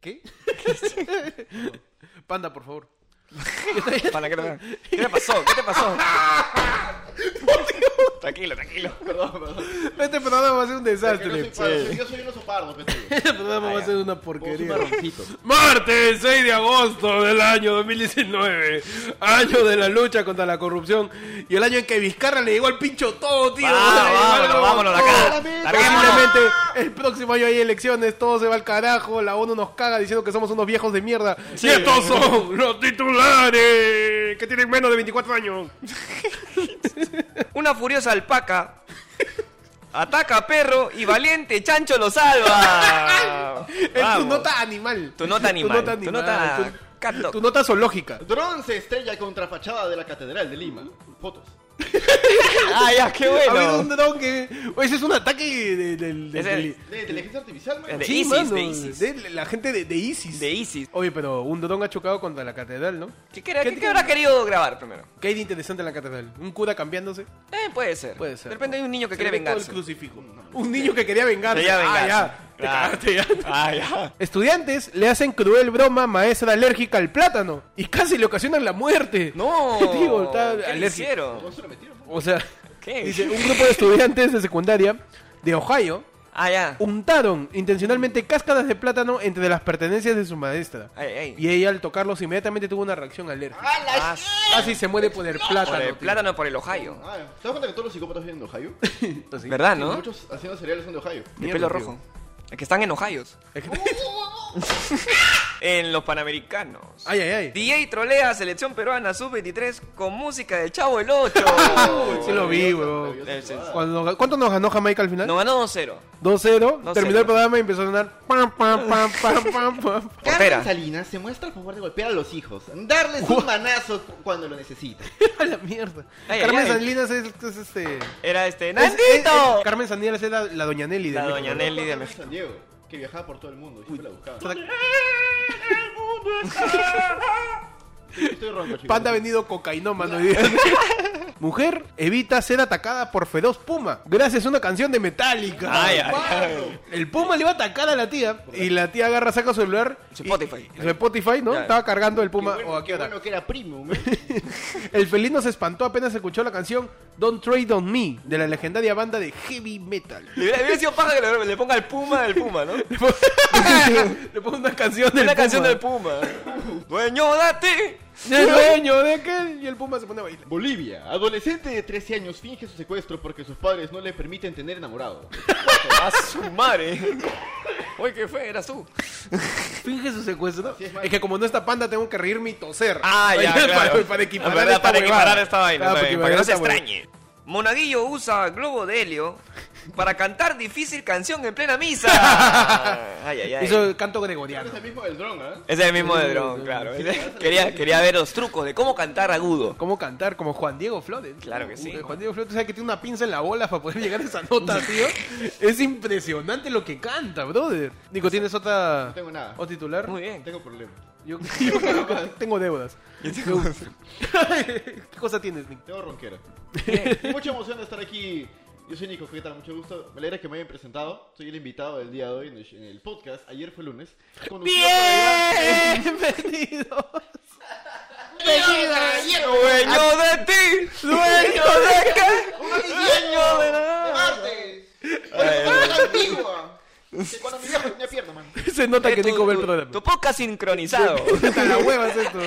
¿Qué? Panda, por favor. Para, ¿qué, te, ¿Qué te pasó? ¿Qué te pasó? tranquilo, tranquilo. Perdón, perdón. Este programa va a ser un Que no desastre. soy para- Yo soy un oso pardo. Este programa va a ser una porquería. Martes 6 de agosto del año 2019, año de la lucha contra la corrupción y el año en que Vizcarra le llegó al pincho todo, tío. Vámonos, vámonos acá. Posiblemente el próximo año hay elecciones, todo se va al carajo, la ONU nos caga diciendo que somos unos viejos de mierda. Y estos son los titulares que tienen menos de 24 años. Una furiosa alpaca ataca perro y valiente chancho lo salva. Es tu Vamos. nota animal. Tu nota animal. Tu nota Tu, cat dog. tu nota zoológica. Dron se estrella contra fachada de la Catedral de Lima. Fotos. Ah, ya, qué Ha habido bueno. un dron que. Ese es un ataque de- Es el- del- De inteligencia artificial, man. De Sí, ISIS, mano, de ISIS. de la gente de, de ISIS. De ISIS. Oye, pero un dron ha chocado contra la catedral, ¿no? ¿Qué, qué, ¿Qué- habrá querido grabar primero? ¿Qué hay de interesante en la catedral? ¿Un cura cambiándose? Eh, puede ser. Puede ser. De repente hay un niño que Se quiere vengarse. El crucifijo. Un niño que quería vengarse. Quería Ah, vengarse. Ya. Te Claro. cagaste ya. Ah, ya. Estudiantes le hacen cruel broma a maestra alérgica al plátano y casi le ocasionan la muerte. No. Digo, está ¿Qué le alérgico. hicieron? ¿Cómo se lo metieron? O sea, ¿Qué? dice, un grupo de estudiantes de secundaria de Ohio Ah, ya. untaron intencionalmente cáscaras de plátano entre las pertenencias de su maestra. Ay, ay. Y ella al tocarlos inmediatamente tuvo una reacción alérgica. Ah, Casi se muere por el plátano. por el tío. plátano por el Ohio. Ah, ¿Te das cuenta que todos los psicópatas vienen de Ohio? Así. ¿Verdad, no? Muchos haciendo cereales son de Ohio. De Mierda, pelo tío. rojo. Es que están en Ohio. En los Panamericanos. Ay, ay, ay. DJ trolea a selección peruana sub-23 con música del Chavo el 8. Sí lo vi, weón. Cuando- ¿Cuánto nos ganó Jamaica al final? Nos ganó 2-0. 2-0. 2-0. Terminó el programa y empezó a sonar. Pam, pam, pam, pam, pam, pam. Portera. Carmen Salinas se muestra a favor de golpear a los hijos, darles un manazo cu- cuando lo necesitan. A la mierda. Ay, Carmen ay, ay. Salinas es, es este. Era este. es- ¡Nandito! es- es- Carmen Salinas es la, la doña Nelly de La México. doña Nelly de México. San Diego, que viajaba por todo el mundo y siempre la buscaba. Sí, Estoy ronco, chicos. Panda ha venido cocainómano día. Mujer evita ser atacada por feroz puma gracias a una canción de Metallica. Ay, ay, ¡Palo! El puma le iba a atacar a la tía y la tía agarra, saca su celular. Su y- Spotify. y- Su Spotify, ¿no? Ya. Estaba cargando el puma. bueno, o aquí qué bueno que era premium. ¿eh? El felino se espantó apenas escuchó la canción Don't Trade on Me de la legendaria banda de heavy metal. Le hubiera, hubiera sido paja que le, le ponga el puma del puma, ¿no? Le pongo una canción del Una canción puma. del puma. Dueño de ti. El dueño de aquel y el puma se pone a bailar. Bolivia. Adolescente de 13 años finge su secuestro porque sus padres no le permiten tener enamorado. A su madre. Oye, ¿qué fue? Eras tú. Finge su secuestro. Así es, que como no está panda, tengo que reírme y toser. Ah, ya, para, claro. para equiparar verdad, esta para huevada. equiparar esta vaina, está bien, para que no se esta extrañe. Monaguillo usa globo de helio para cantar difícil canción en plena misa. Ay, ay, ay. Hizo el canto gregoriano. Es el mismo del dron. Ese es el mismo de Dron, claro. Quería, quería ver los trucos de cómo cantar agudo. ¿Cómo cantar? Como Juan Diego Flores. Claro que sí. Uy, Juan Diego Flores, ¿sabes que tiene una pinza en la bola para poder llegar a esa nota, tío? Es impresionante lo que canta, brother. Nico, ¿tienes otra... No tengo nada. ¿O titular? Muy bien. Tengo problemas. Yo, yo creo que tengo deudas. ¿Qué cosa tienes, Nick? Tengo ronquera. Mucha emoción de estar aquí. Yo soy Nico, ¿qué tal? Mucho gusto. Me alegra que me hayan presentado. Soy el invitado del día de hoy en el, en el podcast. Ayer fue lunes. Conducido por el gran- Bienvenidos. ¡Dueño de ti! ¡Dueño de qué? ¡Dueño de ¡De martes! ¡Oye, antigua! Cuando mi viejo tenía pierna, man. Se nota que Nico ve el tu- programa. Tu podcast sincronizado. La hueva es esto.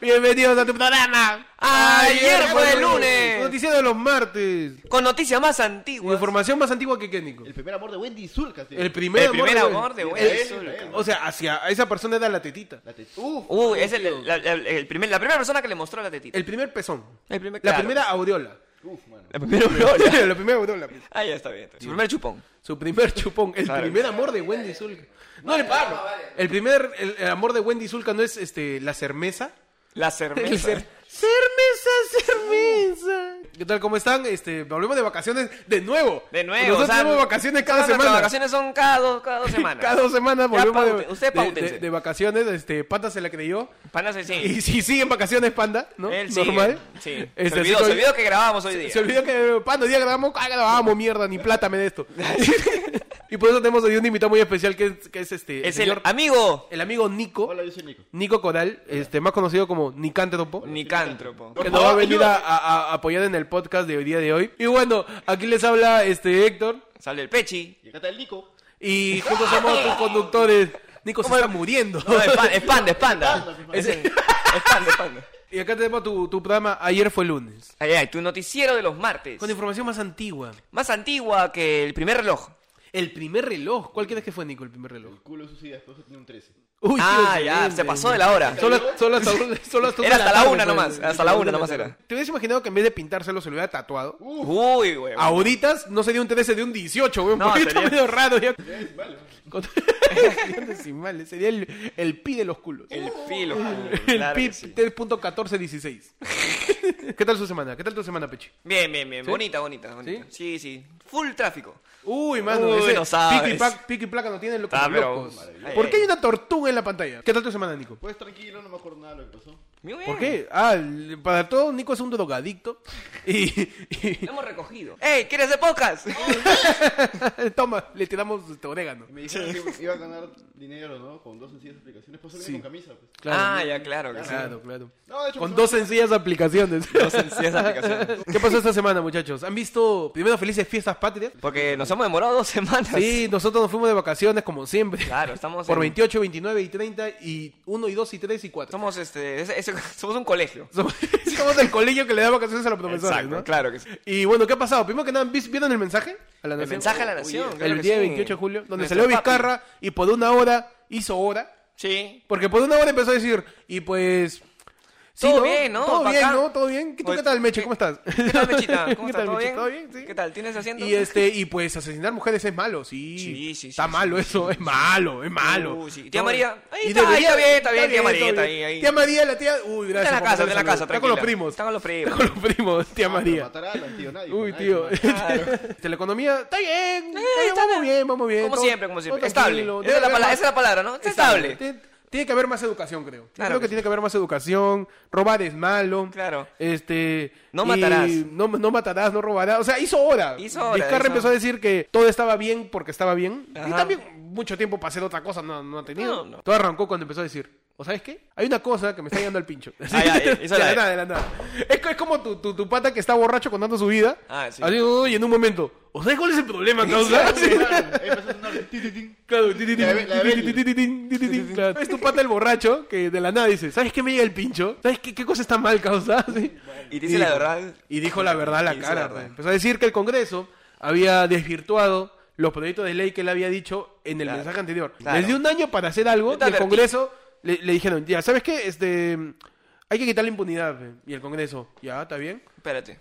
Bienvenidos a tu programa. Ayer fue el lunes. Noticiero de los martes. Con noticias más antiguas. Información más antigua que qué, Nico. El primer amor de Wendy Zulka, tío. El primer, El primer amor amor de Wendy. Zulka. O sea, hacia esa persona era la tetita. La te- Uf, Uy, es el, la, la- el primer, la primera persona que le mostró la tetita. El primer pezón. El primer- La primera aureola. Uf, mano. La primera la primera. Ah, ya está bien. Su primer chupón. Su primer chupón. El Claro. primer amor de Wendy Zulka. No, el, el primer el, el amor de Wendy Zulka no es este la cermeza. La El cerveza. cer- cermeza, cermeza. ¿Qué tal? ¿Cómo están? Este, volvemos de vacaciones de nuevo. De nuevo. Nosotros o sea, tenemos vacaciones cada semana. vacaciones son cada dos, cada dos semanas. Cada dos semanas volvemos de, paute- usted de- páutense. de- de vacaciones. Este, Panda se la creyó. Panda se sí. Y si sigue en vacaciones, Panda, ¿no? Él sigue. Normal. Sí. Este, se, así olvidó, que se hoy- olvidó que grabábamos hoy día. Se olvidó que Panda, hoy día grabamos. Ah, grabamos, mierda, ni plata me de esto. Y por eso tenemos hoy un invitado muy especial que es, que es este. Es el señor- amigo el amigo Nico. Hola, yo soy Nico. Nico Coral, este, más conocido como Nicántropo. Nicántropo. Que nos va a venir a, a- a apoyar en el podcast de hoy día de hoy. Y bueno, aquí les habla este Héctor. Sale el Pechi. Y acá está el Nico. Y juntos somos tus conductores. Nico se está muriendo. No, es, pan- es panda, es panda. Panda, mi Es, es panda, es panda. Y acá tenemos tu, tu programa Ayer fue lunes. Ay, ay, tu noticiero de los martes. Con información más antigua. Más antigua que el primer reloj. El primer reloj. ¿Cuál crees que fue, Nico, el primer reloj? El culo suicida, después tiene un 13. Uy, tío, ah, ya, se pasó de la hora. Solo, solo hasta, solo hasta Era hasta la una nomás, hasta la una nomás era. ¿Te hubieras imaginado que en vez de pintárselo se lo hubiera tatuado? Uy, güey. Ahorita no sería un 13 de un 18, güey. Un No, poquito sería- medio raro. Ya. Decimales, Sería el, el pi de los culos. El filo. El claro pi que sí. 3.1416. ¿Qué tal su semana? ¿Qué tal tu semana, Pechi? Bien, bien, bien. ¿Sí? Bonita, bonita, bonita. Sí, sí. Full tráfico. Uy, mano, Uy, ese no sabes. pico y, placa no tienen locos. Ah, pero- locos. Ay, ¿Por ay. qué hay una tortuga en la pantalla? ¿Qué tal tu semana, Nico? Pues tranquilo, no me acuerdo nada de lo que pasó. Muy bien. ¿Por qué? Ah, para todo, Nico es un drogadicto. Y, y- Lo hemos recogido. ¡Ey! ¿Quieres hacer podcast? toma, le tiramos este orégano. Me dijeron que iba a ganar dinero, ¿no? Con dos sencillas aplicaciones. Pues Sí. con camisa, pues. ah, ya, claro sí. Claro, claro. No, de hecho, Con me- dos sencillas aplicaciones. Dos sencillas aplicaciones. ¿Qué pasó esta semana, muchachos? ¿Han visto primero felices fiestas patrias? Porque nos hemos demorado dos semanas. Sí, nosotros nos fuimos de vacaciones como siempre. Claro, estamos Por en- 28, 29 y 30 y 1 y 2 y 3 y 4. Somos este, es- es- somos un colegio. Somos, somos el colegio que le da vacaciones a los profesores, Exacto, ¿no? claro que sí. Y bueno, ¿qué ha pasado? Primero que nada, ¿vis- ¿vieron el mensaje a la El nación? mensaje a la nación. Uy, claro el día sí. 28 de julio, donde Nuestro salió papi. Vizcarra y por una hora hizo hora. Sí. Porque por una hora empezó a decir, y pues... sí, Todo bien, ¿no? Todo bien. ¿no? Todo bien. ¿Qué, tú, Pues, ¿qué tal, Meche? ¿qué- ¿Cómo estás? ¿Qué tal, Mechita? ¿Cómo ¿Qué estás? tal, ¿Todo Meche? bien? ¿Todo bien? Sí. ¿Qué tal? ¿Tienes asiento? Y este, y pues asesinar mujeres es malo, sí. Sí, sí, Está sí, malo sí, eso, es malo, es malo. Uy, sí. Tía María, ahí y está, ahí debería- está bien, está bien, tía María, está ahí, ahí. Tía María, la tía, uy, gracias. Está en la casa, está en la casa. Está con los primos. Está con los primos. Está con los primos, tía Ah, María. Uy, tío. La economía está bien, está vamos bien. vamos bien. Como siempre, como siempre. Estable. Esa es la palabra, ¿no? Estable. Tiene- que haber más educación, creo. Yo Claro creo que que tiene que haber más educación. Robar es malo. Claro. Este. No matarás. No, no matarás, no robarás. O sea, hizo hora. Hizo hora, Vizcarra hizo- empezó a decir que todo estaba bien porque estaba bien. Y también mucho tiempo para hacer otra cosa no, no ha tenido. No, no. Todo arrancó cuando empezó a decir. ¿O sabes qué? Hay una cosa que me está llegando al pincho. Ah, ya, de la nada, de la nada. Es, co- es como tu, tu, tu pata que está borracho contando su vida. Ah, sí. Así, uy, en un momento. ¿O sabes cuál es el problema, causa? Sí. Claro. Es tu pata el borracho que de la nada dice, ¿sabes qué me llega el pincho? ¿Sabes qué, qué cosa está mal, causa? Sí. Y dice la verdad. Y dijo la verdad a la Y cara. la verdad. pues. Empezó a decir que el Congreso había desvirtuado los proyectos de ley que él había dicho en el Claro. mensaje anterior. Claro. Les dio un año para hacer algo y el. Congreso le, le dijeron, ya, ¿sabes qué? Este, hay que quitar la impunidad. pe". Y el Congreso, ya, está bien. Espérate.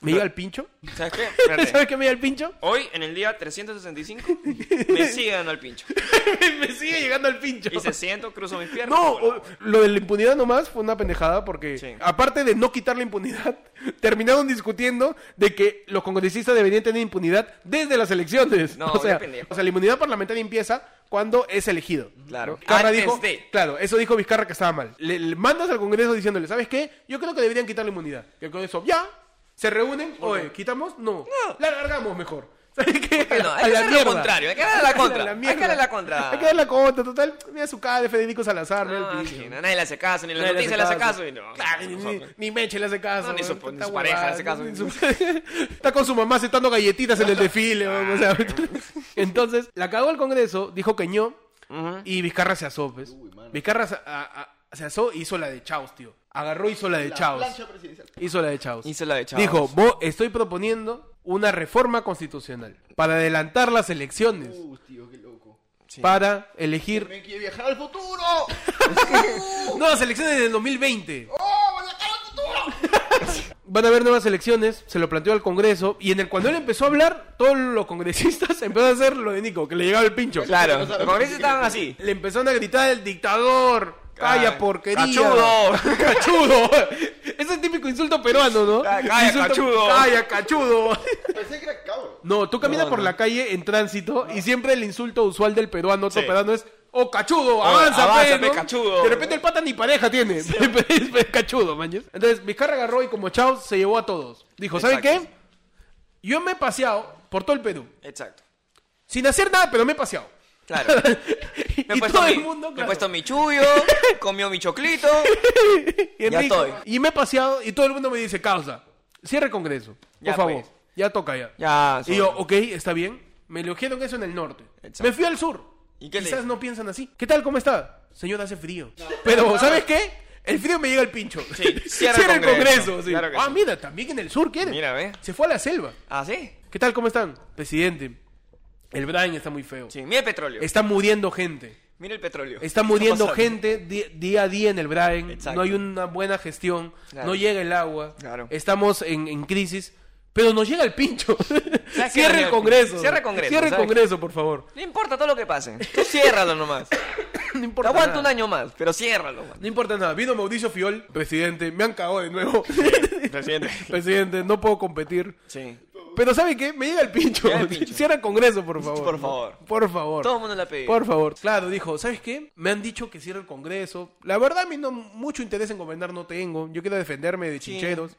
¿Me llega el pincho? ¿Sabes qué? Espérate. ¿Sabes qué me llega el pincho? Hoy, en el día 365, me sigue dando el pincho. me sigue llegando el pincho. Y se siento, cruzo mis piernas. No, o- lo de la impunidad nomás fue una pendejada porque, Sí. aparte de no quitar la impunidad, terminaron discutiendo de que los congresistas deberían tener impunidad desde las elecciones. No, o, sea, qué pendejo. o sea, la inmunidad parlamentaria empieza cuando es elegido. Claro. Vizcarra Antes dijo, de. claro, eso dijo Vizcarra que estaba mal. Le, le mandas al Congreso diciéndole, ¿sabes qué? Yo creo que deberían quitar la inmunidad. Y el Congreso, ya, se reúnen, oye, ¿quitamos? No. La alargamos mejor. ¿Sabes qué? qué no? Hay que hacer lo contrario, hay que darle la contra. la Hay que darle la contra. Hay que darle la contra, total. Mira su cara de Federico Salazar, No, el sí, nadie le hace caso, ni la Nadie noticia le hace caso. Y no, Claro, ni, ni Meche le hace caso. No, ni su- ni su pareja le hace caso. ni su- Está con su mamá aceptando galletitas en el desfile. weón, o sea, entonces, la cagó el Congreso, dijo que no, Ujú. y Vizcarra se asó, pues. Uy. Vizcarra se, a- a- se asó y hizo la de Chaos, tío. Agarró y hizo la de La Chaos. Hizo la de Chaos. Hizo la de Chaos. Dijo, "Vos estoy proponiendo una reforma constitucional para adelantar las elecciones, Uy, tío, qué loco. Sí. para elegir Me quiere viajar al futuro. nuevas elecciones del 2020. ¡Oh, voy a viajar al futuro! Van a haber nuevas elecciones, se lo planteó al Congreso, y en el cuando él empezó a hablar, todos los congresistas empezaron a hacer lo de Nico, que le llegaba el pincho. Claro, los congresistas estaban así. Le empezaron a gritar el dictador, calla porquería. cachudo. Cachudo. Ese es el típico insulto peruano, ¿no? Calla, Insulto- cachudo. Calla, cachudo. Pensé que era cabrón. No, tú caminas No, por no. la calle en tránsito y siempre el insulto usual del peruano, otro Sí. peruano es Oh, cachudo, avanza, avanza, pe, ¿no? pe, cachudo. De repente el pata ni pareja tiene. es cachudo, mañas. Entonces, Vizcarra agarró y como chao se llevó a todos. Dijo, ¿saben qué? Yo me he paseado por todo el Perú. Exacto. Sin hacer nada, pero me he paseado. Claro. y Me he puesto, todo mi, el mundo, me he claro. puesto mi chullo, comió mi choclito. Y Ya rico. estoy. Y me he paseado y todo el mundo me dice, causa, cierra el congreso, por Ya, favor. pues. Ya toca ya. Ya, Y yo, ok, está bien. Me eligieron eso en el norte. Exacto. Me fui al sur. ¿Y qué le Quizás no piensan así. ¿Qué tal? ¿Cómo está? Señor, hace frío. Pero, ¿sabes qué? El frío me llega al pincho. Sí, cierra el el Congreso. Congreso. sí. Claro que ah, sí. mira, también en el sur quiere. Mira, ve. Se fue a la selva. ¿Ah, sí? ¿Qué tal? ¿Cómo están? Presidente, el Brian está muy feo. Sí, mira el petróleo. Está muriendo gente. Mira el petróleo. Está ¿Qué muriendo gente día a día en el Braen. Exacto. No hay una buena gestión. Claro. No llega el agua. Claro. Estamos en, en crisis. Pero nos llega el pincho. ¿Sabes qué, Cierre el? Congreso. Cierra el Congreso, Cierre el. Congreso, por favor. No importa todo lo que pase. Tú ciérralo nomás. No importa. aguanta nada. un año más, pero ciérralo. man. No importa nada. Vino Mauricio Fiol, presidente. Me han cagado de nuevo. Presidente. presidente, no puedo competir. Sí. Pero ¿sabe qué? Me llega el pincho. Llega el pincho. Cierra el Congreso, por favor. Por favor. Por favor. Todo el mundo la pide. Por favor. Claro, dijo, ¿sabes qué? Me han dicho que cierre el Congreso. La verdad, a mí no mucho interés en gobernar no tengo. Yo quiero defenderme de chincheros.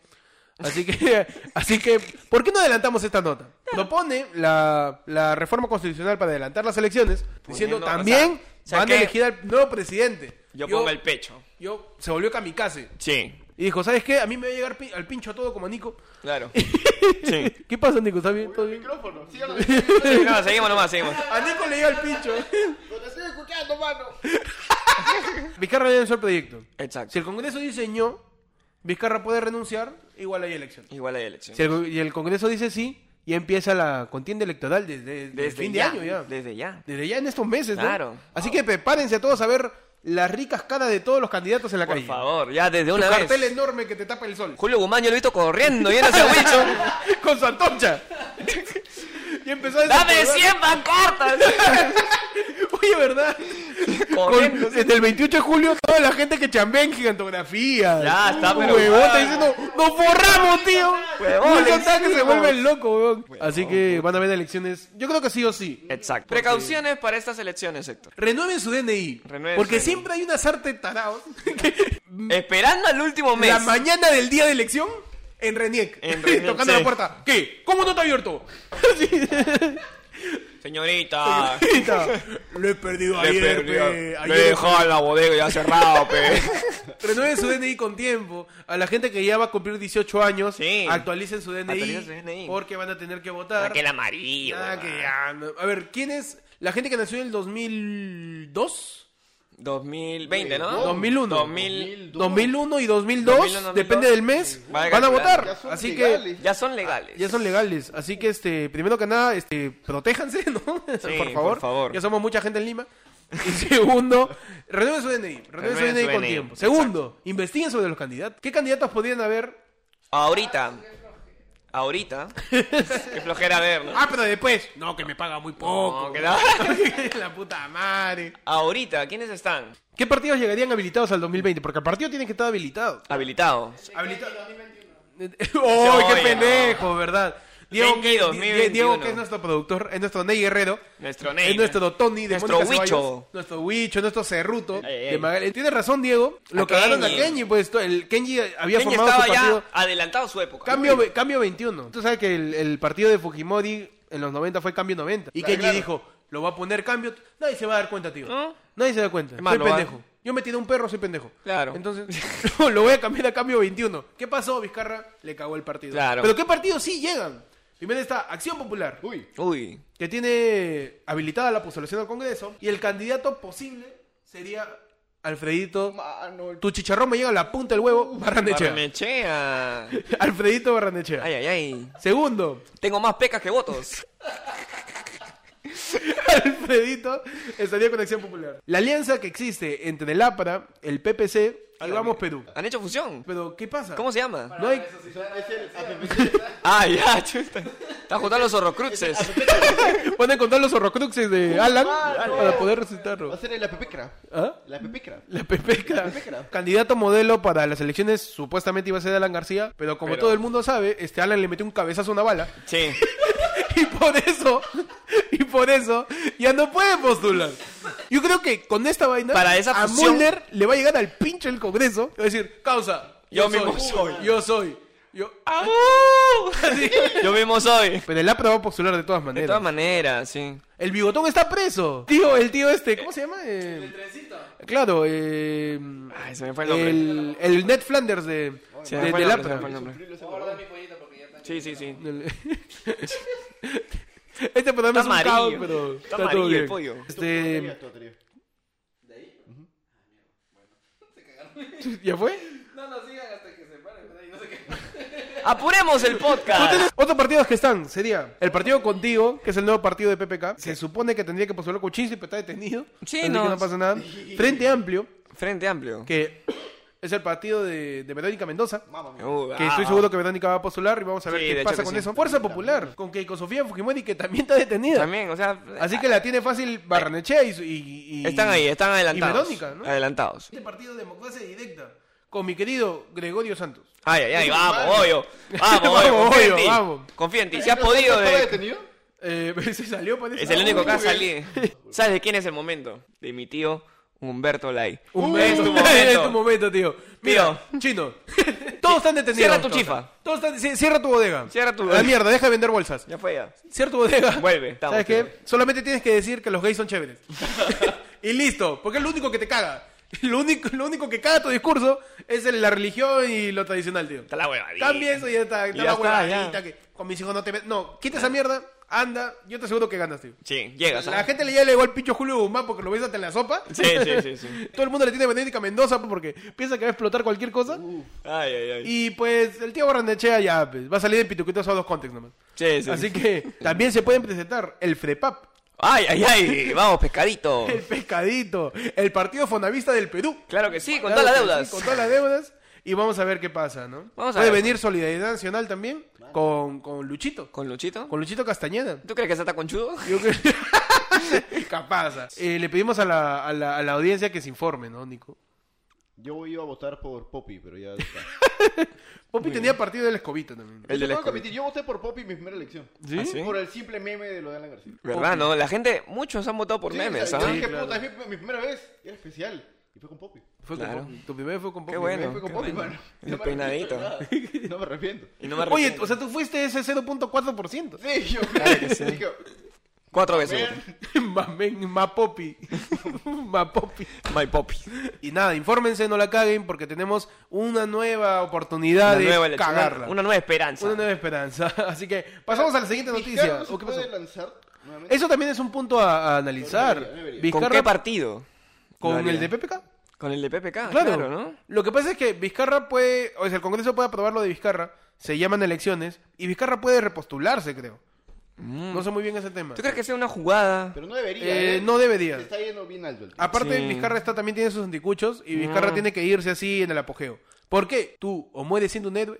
Así que, así que, ¿por qué no adelantamos esta nota? Lo pone la, la reforma constitucional para adelantar las elecciones, diciendo Poniendo, también o sea, o sea van a elegir al nuevo presidente. Yo, pongo el pecho. Yo, se volvió kamikaze. Sí. Y dijo, ¿sabes qué? A mí me va a llegar pi- al pincho todo como a Nico. Claro. Sí. ¿Qué pasa, Nico? ¿Está bien? ¿Todo bien? Micrófono, síganlo. No, seguimos nomás, seguimos. A Nico le llega el pincho. Lo te estoy escuchando, mano. Vizcarra lanzó el proyecto. Exacto. Si el Congreso dice no, Vizcarra puede renunciar, igual hay elección. Igual hay elección. Si el, y el Congreso dice sí, ya empieza la contienda electoral desde, desde Desde fin ya, de año ya. Desde ya. Desde ya en estos meses, ¿no? Claro. Así que prepárense a todos a ver las ricas caras de todos los candidatos en la Por calle. favor, ya desde Un una cartel vez. enorme que te tapa el sol. Julio Guzmán yo lo he visto corriendo, yéndose a Wilson. Con su antorcha. y empezó a ¡Dame desempolvar. 100 pancartas! Oye, ¿verdad? Corriendo. Con- desde el 28 de julio, toda la gente que chambea en gigantografía. Ya está, pero- Huevón, está diciendo, ¡nos forramos, tío! Huevón, Wilson le está que se hicimos. vuelve loco, huevón. Así que van a haber elecciones, yo creo que sí o sí. Exacto. Precauciones para estas elecciones, Héctor. Renueven su DNI. Renueven porque su siempre hay una sarta de tarados Esperando al último mes. la mañana del día de elección en Reniec, En Reniec, tocando sí. la puerta. ¿Qué? ¿Cómo no está abierto? Señorita. Señorita, Lo he perdido Le ayer, perdí, pe. Le he Ayer. dejado en la bodega ya cerrado, pe. Renueven su DNI con tiempo. A la gente que ya va a cumplir 18 años, Sí. actualicen su DNI, Actualicen su DNI. porque van a tener que votar. Aquel amarillo. Ah, que ya no- A ver, ¿quién es la gente que nació en el 2002? 2020, ¿no? 2001. 2000. 2001 y 2002, 2001, depende del mes, a van a votar. Ya son Así legales. que Ya son legales. ya son legales. Así que, este, primero que nada, este, protéjanse, ¿no? por favor. por favor. Ya somos mucha gente en Lima. Y segundo, renueven su DNI. Renueven su DNI con tiempo. Segundo, investiguen sobre los candidatos. ¿Qué candidatos podrían haber? Ahorita. Ahorita. Qué flojera ver, ¿no? Ah, pero después. No, que me paga muy poco. No, que no. La puta madre. Ahorita, ¿quiénes están? ¿Qué partidos llegarían habilitados al 2020? Porque el partido tiene que estar habilitado. Habilitados. Habilitado. ¡Oh, qué pendejo, verdad! Diego, que, 2021. Diego, que es nuestro productor, es nuestro Ney Guerrero. Nuestro Ney. Es nuestro Tony de Nuestro Mónica Huicho. Ceballos, Nuestro Huicho, nuestro Cerruto. De Magali. Tienes razón, Diego. Lo A cagaron a Kenji. Pues. El Kenji había Kenji formado estaba su partido. ya adelantado su época. Cambio, cambio 21. Tú sabes que el, el partido de Fujimori en los 90 fue cambio 90. Y Claro, Kenji claro. dijo, lo va a poner cambio. Nadie se va a dar cuenta, tío. ¿No? Nadie se da cuenta. Es soy va- pendejo. Yo me tiré un perro, soy pendejo. Claro. Entonces, lo voy a cambiar a cambio 21. ¿Qué pasó? Vizcarra le cagó el partido. Claro. Pero ¿qué partidos sí llegan? Primero está Acción Popular, Uy. Uy. que tiene habilitada la postulación al Congreso. Y el candidato posible sería Alfredito. Mano. Tu chicharrón me llega a la punta del huevo, Barranechea. Barnechea. Alfredito Barranechea. Ay, ay, ay. Segundo, Tengo más pecas que votos. Alfredito estaría con Acción Popular. La alianza que existe entre el APRA, el PPC y Vamos Perú. ¿Han hecho fusión? Pero, ¿qué pasa? ¿Cómo se llama? No hay... Ah, ya, chuta. Está juntando los horrocruxes. Van a encontrar los horrocruxes de Alan para poder resucitarlo. Va a ser el APPCRA. ¿Ah? La APPCRA. La. PPK. Candidato modelo para las elecciones supuestamente iba a ser Alan García, pero como Pero- todo el mundo sabe, este Alan le metió un cabezazo a una bala Sí. Y por eso, y por eso ya no puede postular. Yo creo que con esta vaina Para esa a fusión- Mulder le va a llegar al pinche el Congreso y va a decir, causa, Yo mismo soy. yo soy. Yo, ¡Au! Así. Lo vimos hoy. Pero el APRA va a postular de todas De maneras. todas maneras, sí. El bigotón está preso. Tío, el tío este, ¿cómo se llama? Eh, claro, eh, Ay, se me fue el nombre. el, el Ned Flanders de, Se de- me fue el del nombre, se me APRA. fue el nombre. Sí, sí, sí. Este programa Está es un caos, amarillo. pero Está está todo amarillo el bien. pollo. Este, batería, tu batería. ¿Ya fue? ¡Apuremos el podcast! Otros partidos que están sería el partido contigo, que es el nuevo partido de PPK. Se supone que tendría que postular con Chinsi, pero está detenido. Sí, no. que no pasa nada. Frente Amplio, Frente amplio. que es el partido de, de Verónica Mendoza. Uh, Que ah. estoy seguro que Verónica va a postular y vamos a ver Sí, qué pasa con sí. eso. Fuerza Popular, con Keiko Sofía Fujimori, que también está detenida. También, o sea... Así que la tiene fácil Barranechea y, y- y- Están ahí, están adelantados. Y Verónica, ¿no? Adelantados. Este partido de democracia directa con mi querido Gregorio Santos. Ay, ay, ay, vamos, madre. Hoyo. Vamos, Vamos, confía en Hoyo, ti. vamos. Confía en ti. Si has ¿No podido ¿Estaba de... detenido? Eh, se salió, parece. Es el único que ha salido. ¿Sabes de quién es el momento? De mi tío Humberto Lai. Un es momento, tu momento. es tu momento, tío. Mira, chino. Todos están detenidos. Cierra tu todos chifa. están- Todos están, ci- cierra tu bodega. Cierra tu A la mierda, deja de vender bolsas. Ya fue ya. Cierra tu bodega. Vuelve, estamos, ¿Sabes tío. qué? Solamente tienes que decir que los gays son chéveres. y listo, porque es lo único que te caga. Lo único, lo único que caga tu discurso es el- la religión y lo tradicional, tío. Está la huevadita. Cambia eso y ya está. Y está ya la está, huevadita ya. que con mis hijos no te met- No, quita esa mierda, anda. Yo te aseguro que ganas, tío. Sí, llegas. La ¿ah? gente le llega igual pincho Julio Guzmán porque lo ves hasta en la sopa. Sí, sí, sí, sí. Todo el mundo le tiene Verónica Mendoza porque piensa que va a explotar cualquier cosa. Ay, ay, ay. Y pues el tío Barranechea ya pues, va a salir en pituquitos a dos contextos nomás. Sí, sí. Así que también se pueden presentar el FREPAP, Ay, ay, ay. Vamos, pescadito. el Pescadito, el Partido Fonavista del Perú. Claro que sí, con Claro todas las deudas. sí, con todas las deudas. Y vamos a ver qué pasa, ¿no? Vamos a Puede ver. venir Solidaridad Nacional también con, con Luchito. ¿Con Luchito? Con Luchito Castañeda. ¿Tú crees que se está conchudo? Yo creo- Capaz. Eh, le pedimos a la, a, la, a la audiencia que se informe, ¿no, Nico? Yo iba a votar por Poppy, pero ya está. Poppy tenía partido del Escobito también. El de la Tengo que escuela. admitir, Yo voté por Poppy en mi primera elección. ¿Sí? ¿Ah, sí? Por el simple meme de lo de Alan García. ¿Verdad, no? La gente, muchos han votado por Sí, memes, sea, ¿ah? yo dije, claro. puta, es mi, mi primera vez. Era especial. Y fue con Poppy. Fue Claro. con Poppy. Tu primer fue con Poppy. Qué bueno. fue con qué Poppy, bueno. mano. El No me peinadito. No me arrepiento. Y no me Oye, arrepiento. o sea, tú fuiste ese 0.4%. Sí, yo que sí. Cuatro veces. "Man, Mamen, ma Poppy. Poppy. My Poppy. Y nada, infórmense, no la caguen, porque tenemos una nueva oportunidad Una de nueva cagarla. Una nueva esperanza. Una nueva esperanza. Así que pasamos a la siguiente noticia. no se ¿O qué puede pasó? lanzar nuevamente? Eso también es un punto a, a analizar. No debería, no debería. ¿Con qué partido? con el de PPK. Con el de PPK, Claro. claro, ¿no? Lo que pasa es que Vizcarra puede, o sea, el Congreso puede aprobar lo de Vizcarra, se llaman elecciones, y Vizcarra puede repostularse, creo. No sé muy bien ese tema. ¿Tú crees que sea una jugada? Pero no debería. Eh, ¿eh? no debería. Se está yendo bien alto el. Aparte, Sí. Vizcarra está, también tiene sus anticuchos, y Vizcarra Mm. tiene que irse así en el apogeo. ¿Por qué? Tú o mueres siendo un héroe,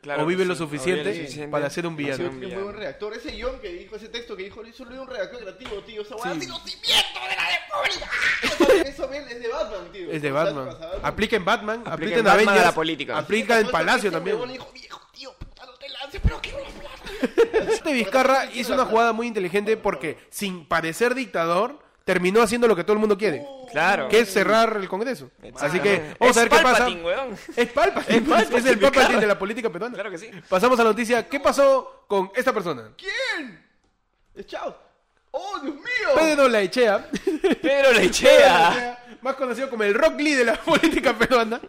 Claro o vive lo sí, o lo suficiente para ser un villano. ser Yo un un redactor. Ese guion que dijo, ese texto que dijo, eso lo dio un redactor creativo, tío. Esa hueá es los cimientos de la república. Eso bien, es de Batman, tío. Es de O sea, Batman. Aplica en Batman, aplica, en Batman a la política. aplica en Palacio este también. huevón le dijo, viejo, tío, puta, no te lances, pero quiero la plata. Este Vizcarra hizo una jugada muy inteligente porque, sin parecer dictador, terminó haciendo lo que todo el mundo quiere. Claro. que es cerrar el Congreso. Así que vamos a ver qué pasa. Weón. Es Palpatine, Es Palpatine, es el claro. Palpatine de la política peruana. Claro que sí. Pasamos a la noticia. ¿Qué pasó con esta persona? ¿Quién? Chao. ¡Oh, Dios mío! Pedro Laechea, Pedro. Laechea, más conocido como el Rock Lee de la política peruana.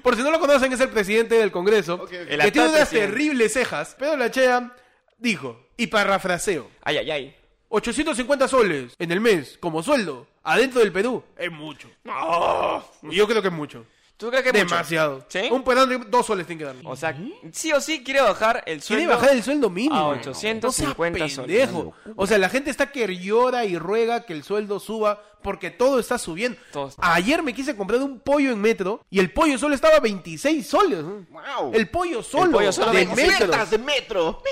Por si no lo conocen, es el presidente del Congreso, que tiene unas terribles cejas. Pedro Laechea dijo, y parafraseo, Ay, ay, ay. 850 soles en el mes como sueldo adentro del Perú es mucho. Yo creo que es mucho. ¿Tú crees que es mucho? Demasiado. ¿Sí? Un peruano dos soles tiene que darle. O sea, sí o sí quiere bajar el Quiere sueldo. bajar el sueldo mínimo. a 850 No seas soles. pendejo. O sea, la gente está que llora y ruega que el sueldo suba porque todo está subiendo. Todo está- Ayer me quise comprar un pollo en metro y el pollo solo estaba 26 soles. ¡Wow! El pollo solo, pollo solo de 26. metro. de metro!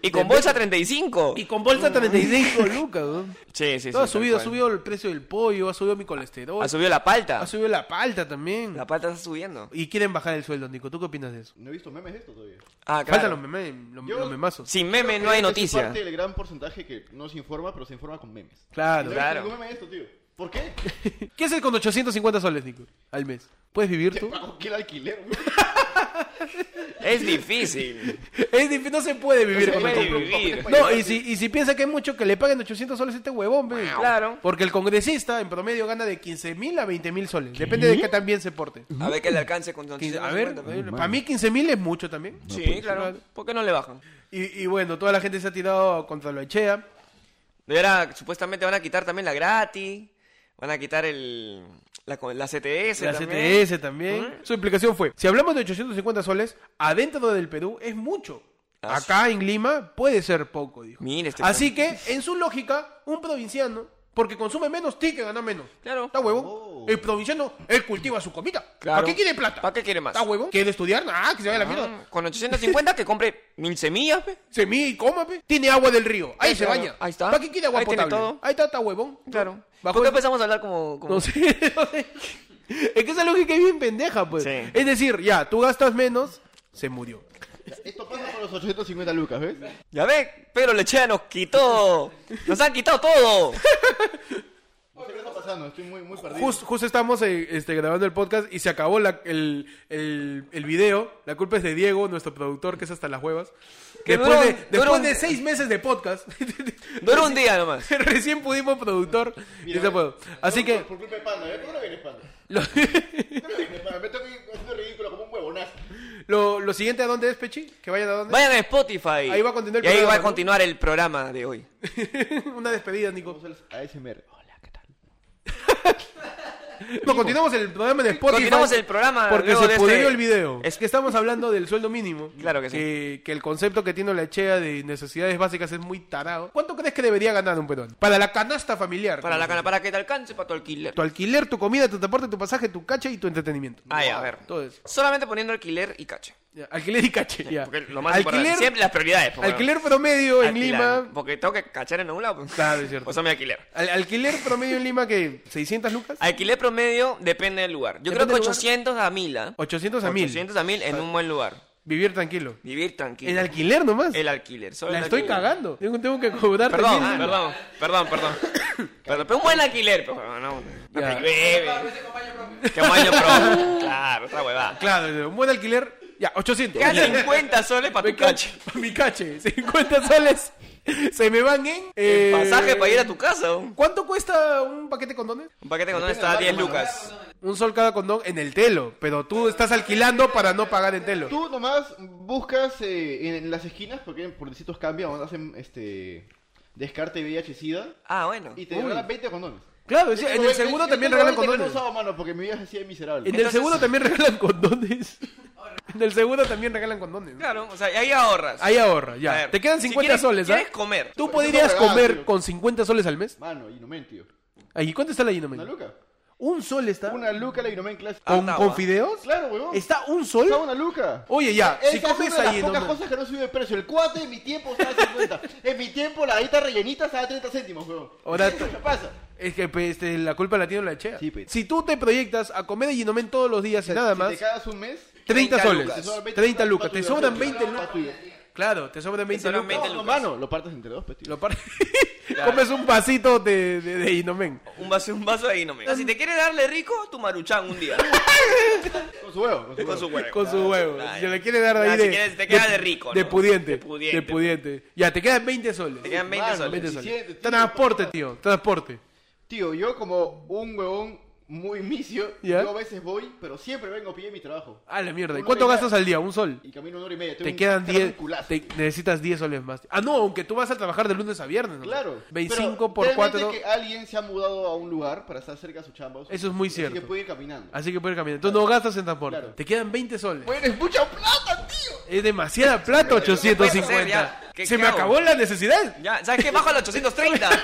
Y con bolsa 35. Y con bolsa 35 lucas. ¿no? Sí, sí, sí. Todo ha tal subido, ha subido el precio del pollo, ha subido mi colesterol, Ha subido la palta. ha subido la palta también. La palta está subiendo. Y quieren bajar el sueldo, Nico. ¿Tú qué opinas de eso? No he visto memes de esto todavía. Ah, claro. Faltan los memes, los, Yo- los memazos. Sin meme no hay es noticia. parte del gran porcentaje que no se informa, pero se informa con memes. Claro. No Claro. meme de esto, tío. ¿Por qué? ¿Qué haces con 850 soles, Nico? Al mes. ¿Puedes vivir tú? pago aquí el alquiler, weón. Es difícil. Es difícil, no se puede vivir se con puede 800. vivir. No, y si, y si piensa que es mucho que le paguen 800 soles a este huevón, ve. Claro. Porque el congresista en promedio gana de 15 mil a 20 mil soles. Depende de qué tan bien se porte. A ver qué le alcance con Quince- A ver, 850. para mí 15 mil es mucho también. Sí, claro. ¿Por qué no le bajan? Y, y bueno, toda la gente se ha tirado contra la Echea. De ahora, supuestamente van a quitar también la gratis. Van a quitar el la, la CTS La también. CTS también. ¿Mm? Su explicación fue, si hablamos de 850 soles, adentro del Perú es mucho. Ah, Acá en Lima puede ser poco, dijo. Este Así que, en su lógica, un provinciano, porque consume menos, tiene que ganar menos. Claro. ¿Está huevo? Oh. El provinciano, él cultiva su comida. Claro. ¿Para qué quiere plata? ¿Para qué quiere más? ¿Está huevo? ¿Quiere estudiar? Ah, que se vaya a la mierda. Ah, Con 850 que compre mil semillas, pe. Semilla y coma, pe. Tiene agua del río. Ahí se baña. Ahí está. ¿Para qué quiere agua Ahí tiene potable? todo. Ahí está, está huevón. Claro. Bajo ¿Por qué el- empezamos a hablar como... como- No sé, no sé. Es que esa lógica es bien pendeja, pues. Sí. Es decir, ya, tú gastas menos, se murió. Esto pasa por los 850 lucas, ¿ves? Ya ve, Pedro Lechea nos quitó. Nos han quitado todo. No sé qué está pasando, estoy muy, muy perdido. Just- justo estamos eh, este, grabando el podcast y se acabó la- el, el, el video. La culpa es de Diego, nuestro productor, que es hasta las huevas. Que Después, duró- de, duró después un- de seis meses de podcast, Duró un día nomás. recién pudimos productor y se pudo. Así por- que Por, culpa de Panda, ¿eh? ¿Por qué no vienes Panda? lo, ¿Por qué no vienes Panda? Me tengo que ir haciendo ridículo como un huevonazo. Lo, lo siguiente, ¿a dónde es, Pechi? ¿Que vayan a dónde? Vayan a Spotify. Ahí va a continuar el Y ahí programa, va a ¿no? continuar el programa de hoy. Una despedida, Nico. Vamos a ASMR. No, continuamos el programa en Spotify. Continuamos el programa Porque se de pudrió este- el video. Es- que estamos hablando del sueldo mínimo. Claro que sí. Que, que el concepto que tiene la Echea de necesidades básicas es muy tarado. ¿Cuánto crees que debería ganar un peruano? Para la canasta familiar. Para la cana, para que te alcance para tu alquiler. Tu alquiler, tu comida, tu transporte, tu pasaje, tu cache y tu entretenimiento. Ay, a ver. Todo eso. Solamente poniendo alquiler y cache. Alquiler y cache, ya. Porque lo más importante. Siempre las prioridades. alquiler promedio en alquilar. Lima. Porque tengo que cachar en algún lado. pues. Claro, es cierto. Pues son mi alquiler. Al- alquiler promedio en Lima que 600 lucas. Alquiler promedio depende del lugar. Yo creo que del lugar. 800 a 1000. ¿ah? 800 a 1000. 800 a 1000 en un buen lugar. Vivir tranquilo. Vivir tranquilo. En alquiler nomás. El alquiler. solo La el estoy alquiler. cagando. Tengo, tengo que cobrar Perdón, 3.000. perdón, perdón, perdón. Perdón, pero un buen alquiler, pero no, no. Que baño pro. Claro, otra huevada. Claro, un buen alquiler. Ya, 800. Cada 50 soles para Mi tu cache. cache. Pa' mi cache. 50 soles. Se me van en. eh, Pasaje para ir a tu casa. ¿Cuánto cuesta un paquete de condones? Un paquete con está a Depende 10 de la lucas. Un sol cada condón en el telo. Pero tú estás alquilando para no pagar en telo. Tú nomás buscas eh, en las esquinas, porque por distintos cambian, hacen este descarte VIH-Sida Ah, bueno. y te regalan 20 condones. Claro, sí, en el 20 seguro yo también regalan 20 que no he condones. usado, mano, porque mi así de miserable. En el Entonces- seguro también regalan condones. En el seguro también regalan condones. Claro, o sea, y ahí ahorras. Ahí ahorra, A ya. ver, Te quedan si 50 quieres- soles, ¿ah? ¿Quieres comer? ¿Tú podrías no regalan, comer tío. con 50 soles al mes? Mano, Inomen, tío. ¿Y cuánto está la Ginomen? ¿Una luca? ¿Un sol está? Una luca la Inomen clásica. ¿Con, Ah, con fideos? Claro, huevón. ¿Está un sol? Está una luca. Oye, ya, Esa si es comes una de las ahí, pocas no- cosas que no sube de precio. El cuate en mi tiempo estaba a 50. en mi tiempo la adita rellenita estaba a 30 céntimos, huevón. Ahora ¿Qué te- pasa? Es que pues, este, la culpa la tiene la chea. Sí, pues. Si tú te proyectas a comer de Ginomen todos los días y nada si más, te cagas un mes, 30 30 soles. lucas. te sobran 20 30 lucas. Te sobran diversión, 20 pa' lucas. Claro, te sobran 20 sobran lucas. 20 No, no, lucas. mano, lo partes entre dos, pues, tío. Lo par- Comes un vasito de, de, de Ginomen. Un vaso, un vaso ahí no me. Si te quieres darle rico, tu maruchan un día. Con su huevo, con su Con huevo. su huevo. Con su huevo. Claro. Si le dar de ahí si de. quieres, te queda de rico, De ¿no? pudiente. De pudiente. De pudiente. Ya, te quedan 20 soles. Te quedan 20 Mano, soles. 20 si soles. Transporte, tío. Transporte. Tío, yo como un huevón muy misio, ¿Ya? yo a veces voy, pero siempre vengo a pie de mi trabajo. Ah, la mierda. ¿Y Una cuánto media- gastas al día? ¿Un sol? Y camino una hora y media. Tengo Te un- quedan tengo un 10. culazo. te- necesitas 10 soles más. Ah, no, aunque tú vas a trabajar de lunes a viernes. ¿no? Claro. 25 Pero por realmente 4. que alguien se ha mudado a un lugar para estar cerca de su chamba. Eso es muy así cierto. que puede ir caminando. Así que puedes caminar. Tú no gastas en transporte. Claro. Te quedan 20 soles. Bueno, es mucha plata, tío. Es demasiada plata, puedes hacer 850. ya? ¿Qué- Se qué me hago? acabó la necesidad. Ya, ¿sabes qué? Bajo al 830.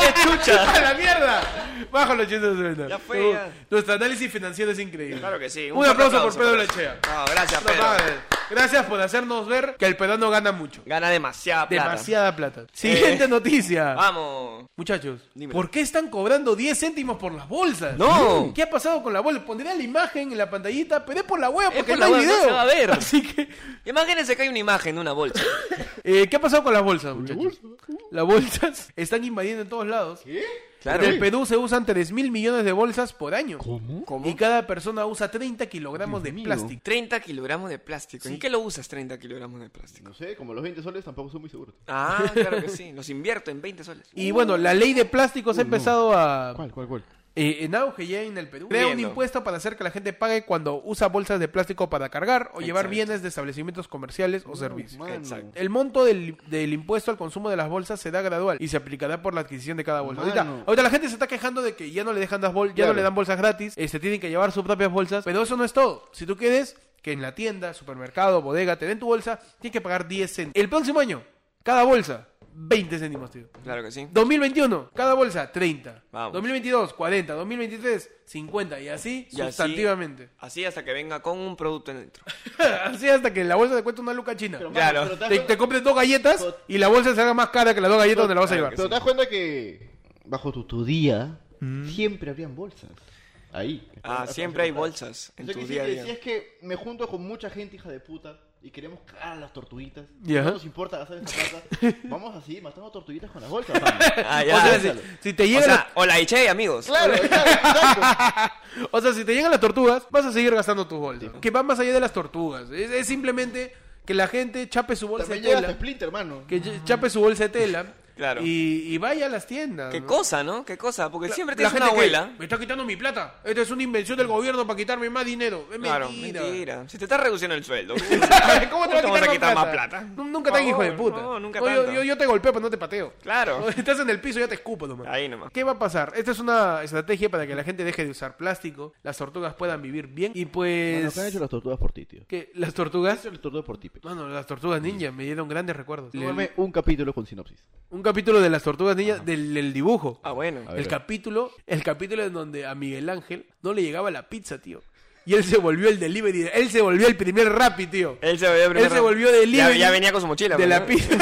¡Qué chucha! ¡A la mierda! Bajo los 850. Ya fue, ya. Nuestro análisis financiero es increíble. Claro que sí. Un, fuerte aplauso, por Pedro. Lechea. No, gracias, No, Pedro. mames. Gracias por hacernos ver que el peruano gana mucho. Gana demasiada plata. Demasiada plata. Siguiente noticia. Vamos. Muchachos, Dímelo. ¿por qué están cobrando 10 céntimos por las bolsas? No. ¿Qué ha pasado con la bolsa? Pondré la imagen en la pantallita, pero es por la Es porque por no la hay web, no video. se va a ver. Así que Imagínense que hay una imagen de una bolsa. Eh, ¿Qué ha pasado con las bolsas, muchachos? Las bolsas están invadiendo en todos lados. ¿Qué? Claro. En el Perú se usan 3 mil millones de bolsas por año. ¿Cómo? ¿Cómo? Y cada persona usa 30 kilogramos Dios de mío. plástico. 30 kilogramos de plástico. ¿En qué lo usas 30 kilogramos de plástico? No sé, como los 20 soles tampoco son muy seguros. Ah, claro que sí. Los invierto en 20 soles. Y bueno, la ley de plásticos ha Uh, no. empezado a... ¿Cuál, cuál, cuál? Eh, en auge ya en el Perú. Crea un impuesto para hacer que la gente pague cuando usa bolsas de plástico para cargar o llevar Exacto. bienes de establecimientos comerciales o servicios. Exacto. El monto del, del impuesto al consumo de las bolsas será gradual y se aplicará por la adquisición de cada bolsa. Ahorita, ahorita la gente se está quejando de que ya no le dejan las bolsas, ya no Claro. le dan bolsas gratis, este tienen que llevar sus propias bolsas, pero eso no es todo. Si tú quieres que en la tienda, supermercado, bodega te den tu bolsa, tienes que pagar 10 céntimos. El próximo año, cada bolsa 20 céntimos, tío. Claro que sí. 2021, cada bolsa 30. Vamos. 2022, 40. 2023, 50. Y así Y así- sustantivamente. Así hasta que venga con un producto dentro. Así hasta que la bolsa te cueste una luca china. Pero, Claro. pero te te, compres dos galletas y la bolsa se haga más cara que las dos galletas donde la vas a Claro llevar. Pero te das cuenta que bajo tu, tu día siempre habrían bolsas. Ahí. Ah, siempre hay bolsas en O sea, tu que día a si, día. si es que me junto con mucha gente hija de puta y queremos cagar a las tortuguitas, Ya. no nos importa gastar esa plata, vamos así matando tortuguitas con las bolsas. mano. Ah, O sea, si, si te O llegan sea, hola Iche, amigos. Claro, las, o sea, si te llegan las tortugas, vas a seguir gastando tus bolsas. Que va más allá de las tortugas. Es, es simplemente que la gente chape su bolsa También de tela. Splinter. Que ch- chape su bolsa de tela. Claro. Y, y vaya a las tiendas. Qué ¿no? cosa, ¿no? Qué cosa. Porque siempre La tienes una gente que abuela. me está quitando mi plata. Esta es una invención del gobierno para quitarme más dinero. Es Claro, mentira. mentira. Se te está reduciendo el sueldo. ¿Cómo te, ¿Cómo va te a quitar, vas a quitar más más plata? plata? Nu- Nunca tan Por hijo de puta. no, nunca yo, tanto. yo, yo te golpeo, pero no te pateo. Claro. Estás en el piso, ya te escupo nomás. Ahí nomás. ¿Qué va a pasar? Esta es una estrategia para que la gente deje de usar plástico, las tortugas puedan vivir bien y Mano, pues... ¿qué han hecho las tortugas por ti, tío? ¿Qué? ¿Las ¿Qué tortugas? han hecho las tortugas por ti? Bueno, las tortugas ninja me dieron grandes recuerdos. Le- un capítulo con sinopsis. un capítulo de las tortugas ninja del, del dibujo. Ah, bueno. Ver. El capítulo, el capítulo en donde a Miguel Ángel no le llegaba la pizza, tío. Y él se volvió el delivery, él se volvió el primer Rappi, tío. Él se volvió, primero- Él se volvió delivery Ya, ya venía con su mochila. de pues, la ¿no? pizza.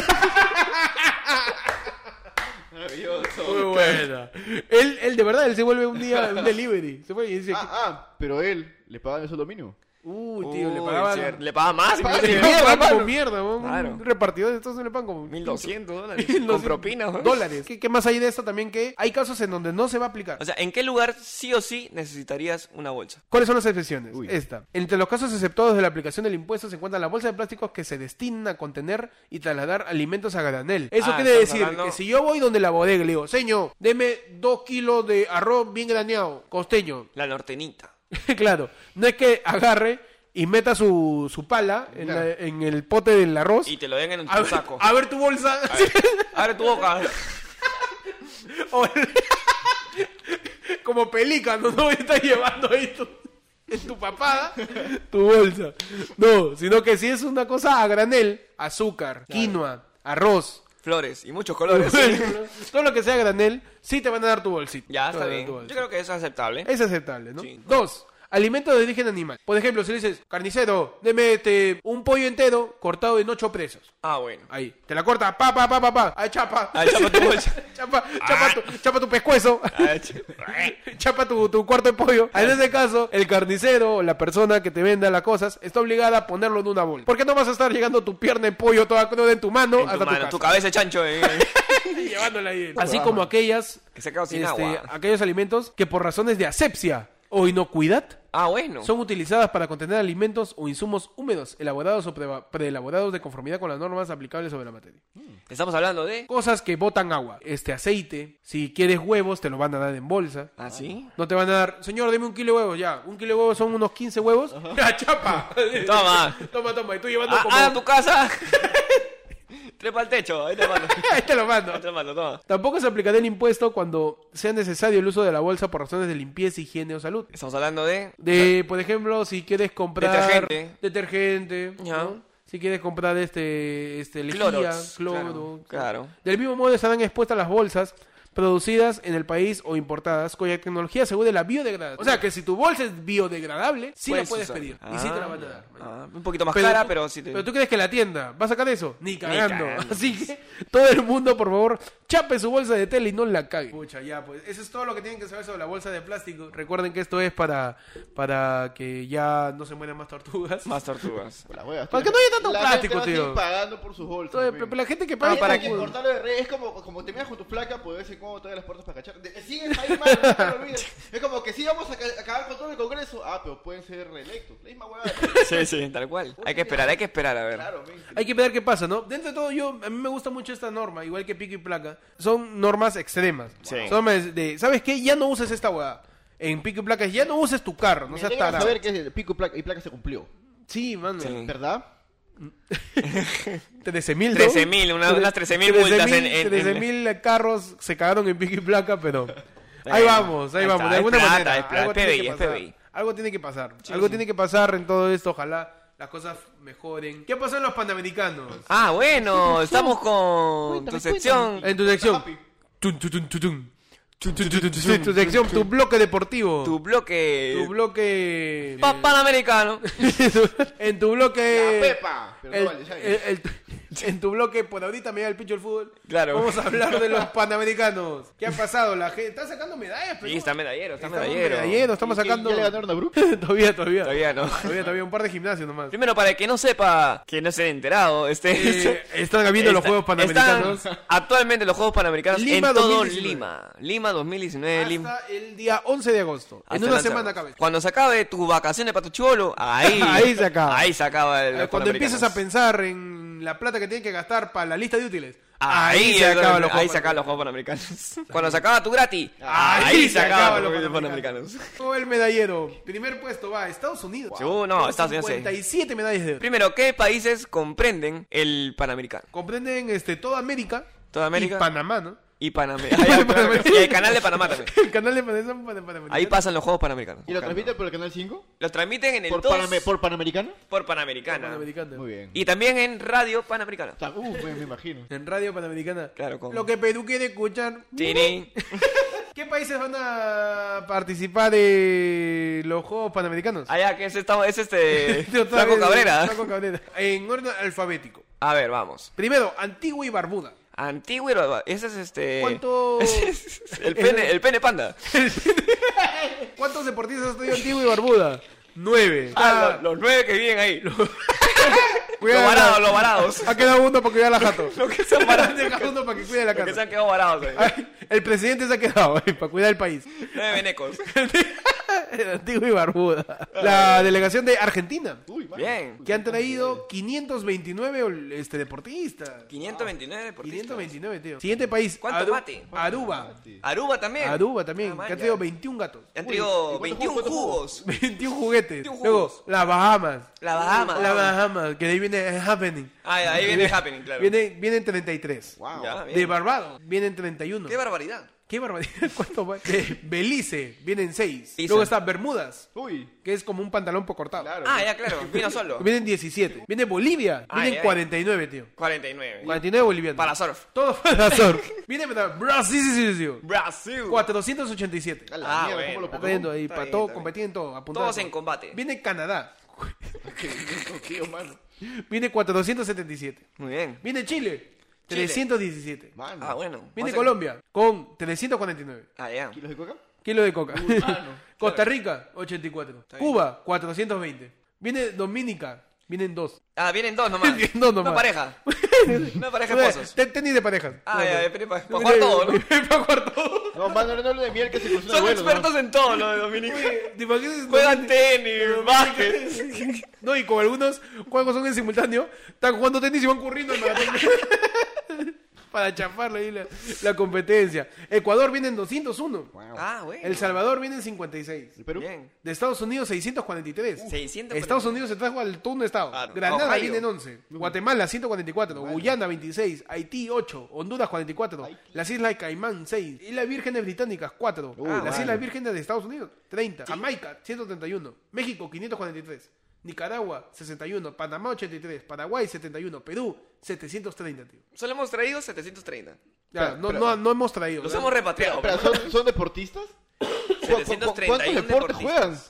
Maravilloso. Muy buena. Él, él de verdad, él se vuelve un día un delivery. Se fue y dice, Ah, ah, pero él le pagan el sueldo mínimo. Uy, tío, le Uy, pagaban... cierto. Le paga más. Le pagan como mierda, un Claro. un repartidor de estos le pagan como 1200 dólares. 1200 Con propina. ¿no? dólares. ¿Qué, qué más hay de esto también? Que hay casos en donde no se va a aplicar. O sea, ¿en qué lugar sí o sí necesitarías una bolsa? ¿Cuáles son las excepciones? Uy. Esta. Entre los casos exceptuados de la aplicación del impuesto se encuentran las bolsas de plásticos que se destinan a contener y trasladar alimentos a granel. Eso Ah, quiere decir hablando- que si yo voy donde la bodega y le digo, señor, deme dos kilos de arroz bien graneado, costeño. La nortenita. claro, no es que agarre y meta su, su pala en, Claro. la- en el pote del arroz. Y te lo den en a, tu ver, saco. a ver tu bolsa. Abre tu boca. O- Como pelícano, no estás llevando ahí tu, en tu papada tu bolsa. No, sino que si es una cosa a granel, azúcar, quinoa, arroz, Flores y muchos colores. todo lo que sea granel, sí te van a dar tu bolsita. ya, Te está van a dar bien. tu Yo creo que eso es aceptable. Es aceptable, ¿no? Sí. Dos. Alimentos de origen animal. Por ejemplo, si le dices, carnicero, deme este, un pollo entero cortado en ocho presos. Ah, bueno. Ahí. Te la corta, pa, pa, pa, pa, pa. Ahí chapa. Ahí chapa tu bolsa. chapa, chapa, tu, chapa tu pescuezo. Ah, ch- chapa tu, tu cuarto de pollo. En ese caso, el carnicero o la persona que te venda las cosas está obligada a ponerlo en una bolsa. ¿Por qué no vas a estar llegando tu pierna de pollo toda cruda en tu mano en hasta tu mano, tu tu casa? cabeza de chancho. eh. Llevándola ahí. Así como aquellas, Que se quedado sin este, agua. aquellos alimentos que por razones de asepsia o inocuidad Ah, bueno. son utilizadas para contener alimentos o insumos húmedos elaborados o pre- preelaborados de conformidad con las normas aplicables sobre la materia. Estamos hablando de. Cosas que botan agua. Este aceite, si quieres huevos, te lo van a dar en bolsa. ¿Ah, sí? No te van a dar, señor, deme un kilo de huevos, ya. Un kilo de huevos son unos 15 huevos. ¡Ya, chapa! Toma. toma, toma. Y tú llevando Ah, como... ah, a tu casa. Trepa al techo. Ahí te mando. Ahí te lo mando. Ahí te mando, toma. Tampoco se aplicará el impuesto cuando sea necesario el uso de la bolsa por razones de limpieza, higiene o salud. Estamos hablando de. De, por ejemplo, si quieres comprar Detergente. detergente, Ya. ¿no? si quieres comprar este, este lejía, Clorox, cloro, claro, claro. Del mismo modo estarán expuestas las bolsas producidas en el país o importadas cuya tecnología asegure la biodegradación. O sea, que si tu bolsa es biodegradable, sí la puedes usar. pedir. y sí te la Ah, van a dar. man. ah, un poquito más Pero cara, tú- pero sí te... Pero tú crees que la tienda va a sacar eso? Ni cagando. cagando. Así que todo el mundo, por favor, chape su bolsa de tela y no la cague. Pucha, ya, pues. Eso es todo lo que tienen que saber sobre la bolsa de plástico. Recuerden que esto es para, para que ya no se mueran más tortugas. Más tortugas. Huevas, Para que no haya tanto La plástico, gente va tío. pagando por sus bolsas. Todo- la gente que Ah, paga para por- que de red es como, como te miras con tu placa, ves cómo abres las puertas para cachar. De- Sigues ahí, mano, no te lo olvides. Es como que sí vamos a ca- acabar con todo el congreso. Ah, pero pueden ser reelectos. La misma huevada. Sí, sí, tal cual. Hay que esperar, hay que esperar a ver. Claro, men. Hay que ver qué pasa, ¿no? Dentro de todo, yo a mí me gusta mucho esta norma, igual que pico y placa. Son normas extremas. Sí. Son normas de, ¿sabes qué? Ya no uses esta hueá. En pico y placa, ya no uses tu carro, no Me seas alegra tarado. saber que pico y placa, y placa se cumplió. Sí, mano. Sí. ¿Verdad? 13 mil. 13.000, una- unas 13.000 multas en- en- en- 13 mil carros se cagaron en pico y placa, pero... Ahí vamos, ahí ahí vamos, está, de es alguna plata, manera. es plata, algo, tiene que algo tiene que pasar. Sí, algo sí. tiene que pasar en todo esto, ojalá las cosas mejoren. ¿Qué pasó en los Panamericanos? Ah, bueno, estamos con Cuéntame, tu sección. En tu sección. Tun, tun, tun, Tu sección, tu bloque deportivo. Tu bloque. Tu bloque. Pa- Panamericano. en tu bloque. La Pepa. Pero el- no vale, el- en tu bloque, por ahorita me da el pincho el fútbol. Claro. Vamos a hablar de los panamericanos. ¿Qué ha pasado? La gente está sacando medallas, pero. Sí, está medallero, está Estamos medallero. medallero, estamos ¿Y- y- sacando. ¿Ya le ganaron a Brook? todavía, todavía. Todavía no. Todavía, todavía, un par de gimnasios nomás. Primero, para el que no sepa, que no se haya enterado, este. Eh, están habiendo los Juegos Panamericanos están actualmente los Juegos Panamericanos Lima en todo 2019. Lima. Lima 2019, Lima. hasta el día 11 de agosto. Hasta en una semana acaba. Cuando se acabe tus vacaciones para tu chivolo, ahí. Ahí se acaba. Ahí se acaba el. Cuando empiezas a pensar en la plata que tienes que gastar para la lista de útiles, Ahí, se acaban los Juegos los Panamericanos. Cuando se acaba tu gratis, Ahí ahí, se se acaban los Juegos Panamericanos. Todo el medallero. Primer puesto va a Estados Unidos. Uh, no, Estados Unidos sí. 57 medallas de oro. Primero, ¿qué países comprenden el Panamericano? Comprenden este, toda América. Toda América. Y Panamá, ¿no? Y Panamá. El canal de Panamá también. El canal de Panamá. Ahí pasan los Juegos Panamericanos. ¿Y lo transmiten por el canal 5? Los transmiten en el ¿Por, 2 Paname- ¿Por Panamericano? por Panamericana. Panamericana. Muy bien. Y también en Radio Panamericana. Uh, me, me imagino. En Radio Panamericana. Claro, con- Lo que Perú quiere escuchar. ¿Qué países van a participar de los Juegos Panamericanos? Ah, ya, que es, esta- es este. Vez, Cabrera. Franco Cabrera. En orden alfabético. A ver, vamos. Primero, Antigua y Barbuda. Antiguo y Barba- Ese es este. ¿Cuánto- el pene, el pene panda. ¿Cuántos deportistas ha tenido Antigua y Barbuda? Nueve. Ah, los, los nueve que viven ahí. Los, varados, los varados. Ha quedado uno para cuidar la jato. Los que se han varado. Uno para que cuide la Los que se han quedado varados ahí. Ay, El presidente se ha quedado ahí para cuidar el país. Nueve venecos. Antigua y Barbuda. La delegación de Argentina. Uy, mano. Bien. Que han traído 529 este, deportistas. 529 deportistas. 529, tío. Siguiente país. ¿Cuánto Aru- mate? Aruba. Aruba también. Aruba también. Ah, que ha ya. traído 21 gatos. Han traído ¿y cuántos 21 jugos, jugos. 21 juguetes. 21 jugos. Luego, las Bahamas. La Bahama. La Bahamas, que de ahí viene Happening. Ah, ahí viene Happening, claro. Viene, vienen 33. Wow. Ya, bien. De Barbados vienen 31. Qué barbaridad. ¿Qué barbaridad? ¿Cuánto va? Belice vienen 6. Pisa. Luego está Bermudas, Uy, que es como un pantalón poco cortado. claro. Ah, ya, claro. Vino solo. Vienen 17. Viene Bolivia, Ay, vienen ay. 49, tío. 49. 49 bolivianos. Para surf. Todo para surf. Viene Brasil, sí, sí, sí. Brasil. 487. A la Ah, mierda, bueno. ¿cómo lo viendo ahí, Está para bien, todo, está bien. competir en todo. apuntar Todos en combate. Viene Canadá, Qué tío, mano. viene 477. Muy bien. Viene Chile, Chile. 317. Mano. Ah, bueno. Viene Vamos a- Colombia, con 349. Ah, ya. ¿Kilos de coca? Kilo de coca. mano. Costa Rica, 84. bien. Cuba, 420. Viene Dominica, vienen dos. Ah, vienen dos nomás. Vienen dos nomás. Una pareja. Una pareja de esposos. Ten- Tenis de parejas. Ah, ya, pero para jugar todo, ¿no? Para jugar todo. No, mano, no hablo de miel que se cruzó Son vuelo, expertos en todo lo de Dominica. ¿Te imaginas? Juegan tenis, básquet. No, y como algunos juegos son en simultáneo, están jugando tenis y van corriendo al maratón. Para chafarle ahí la, la competencia. Ecuador viene en 201. ¿no? Wow. Ah, bueno. El Salvador viene en 56. ¿El Perú? Bien. De Estados Unidos, 643. 600 Estados Unidos se trajo al turno de Estado. Claro. Granada Ohio. viene en 11. Guatemala, 144. Guyana, 26. Haití, 8. Honduras, 44. Las Islas Caimán, 6. Islas Vírgenes Británicas, 4. Uh, Las vale. Islas Vírgenes de Estados Unidos, 30. Jamaica, 131. México, 543. Nicaragua, 61. Panamá, 83. Paraguay, 71. Perú, 730, tío. Solo hemos traído 730. Ya, Espera, no, espera. no, no hemos traído. Los ¿verdad? hemos repatriado. Espera, ¿son, son deportistas? ¿Cu- cu- 731 ¿Cuántos deportes deportistas. juegan?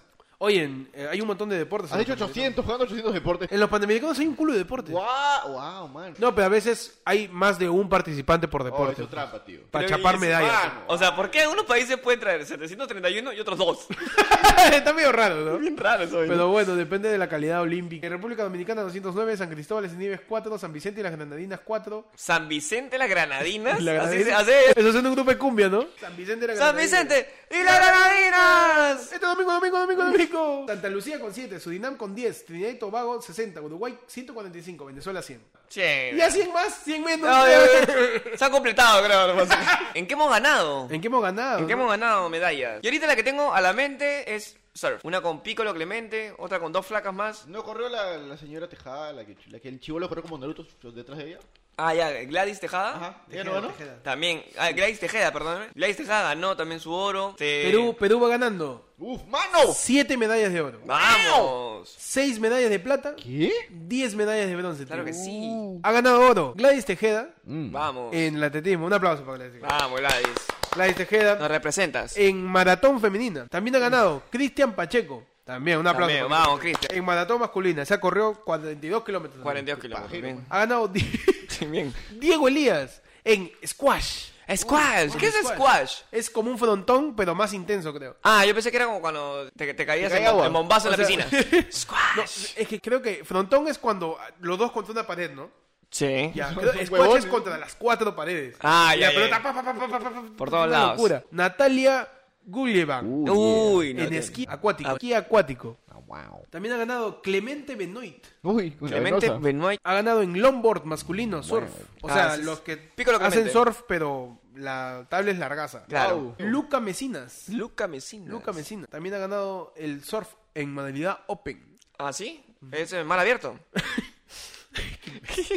Oye, eh, hay un montón de deportes. en Han los hecho Panamericanos. 800, jugando 800 deportes. En los Panamericanos hay un culo de deportes. ¡Wow! ¡Wow, man! No, pero a veces hay más de un participante por Oh, deporte. eso es trampa, tío. Para Pero chapar y- medallas. O sea, ¿por qué unos países pueden traer 731 y otros dos? Está medio raro, ¿no? Bien raro eso. Pero bueno, depende de la calidad olímpica. En República Dominicana 209, San Cristóbal y Nieves 4, San Vicente y las Granadinas 4. San Vicente, las Granadinas. La Así se Granadina- hace. Eso es un grupo de cumbia, ¿no? San Vicente y las San Granadinas. Vicente y las Granadinas. Este domingo, domingo, domingo, domingo. Santa Lucía con 7, Surinam con 10, Trinidad y Tobago 60, Uruguay 145, Venezuela 100. Che. Y a 100 más, 100 menos. No, ya, ya. Se han completado, creo. ¿En qué hemos ganado? ¿En qué hemos ganado? ¿En qué hemos ganado medallas? Y ahorita la que tengo a la mente es surf. Una con Piccolo Clemente, otra con dos flacas más. ¿No corrió la, la señora Tejada, la que, la que el chivolo corrió como Naruto detrás de ella? Ah, ya, Gladys Tejada. Ajá. ¿Ella Tejeda, no ganó? Tejeda. También, ah, Gladys Tejeda, perdóname. Gladys Tejeda ganó también su oro. Se- Perú, Perú va ganando ¡Uf, mano! 7 medallas de oro, Vamos. 6 medallas de plata, ¿Qué? 10 medallas de bronce. Claro tío. que sí. Ha ganado oro Gladys Tejeda Mm. Vamos. en el atletismo. Un aplauso para Gladys Tejeda. Vamos, Gladys. Gladys Tejeda Nos representas. en maratón femenina. También ha ganado Cristian Pacheco. También, un aplauso. También, para vamos, Cristian. En maratón masculina, se ha corrido 42 kilómetros. 42 kilómetros. Bien. Ha ganado Di- Sí, bien. Diego Elías en squash. Squash. ¿Qué es squash? Es como un frontón, pero más intenso, creo. Ah, yo pensé que era como cuando te, te caías Te en, agua. en bombazo en O la sea- piscina. No, Squash. es que creo que frontón es cuando los dos contra una pared, ¿no? Sí. Ya, creo- squash es contra las cuatro paredes. Ah, Y ya, la ya, pelota ya. pa, pa, pa, pa, pa, pa, pa, Por una todos lados. locura. Natalia Gullivan Uy, no, en te- esquí acuático. Ah. Esquí acuático. Ah, wow. También ha ganado Clemente Benoit. Uy, Clemente venosa. Benoit. Ha ganado en longboard masculino, surf. O Ah, sea, los que hacen surf, pero la tabla es largaza. Claro. Wow. Luca Mesinas. Luca Messina. Luca Messina. También ha ganado el surf en modalidad open. ¿Ah, sí? Es eh, mal abierto.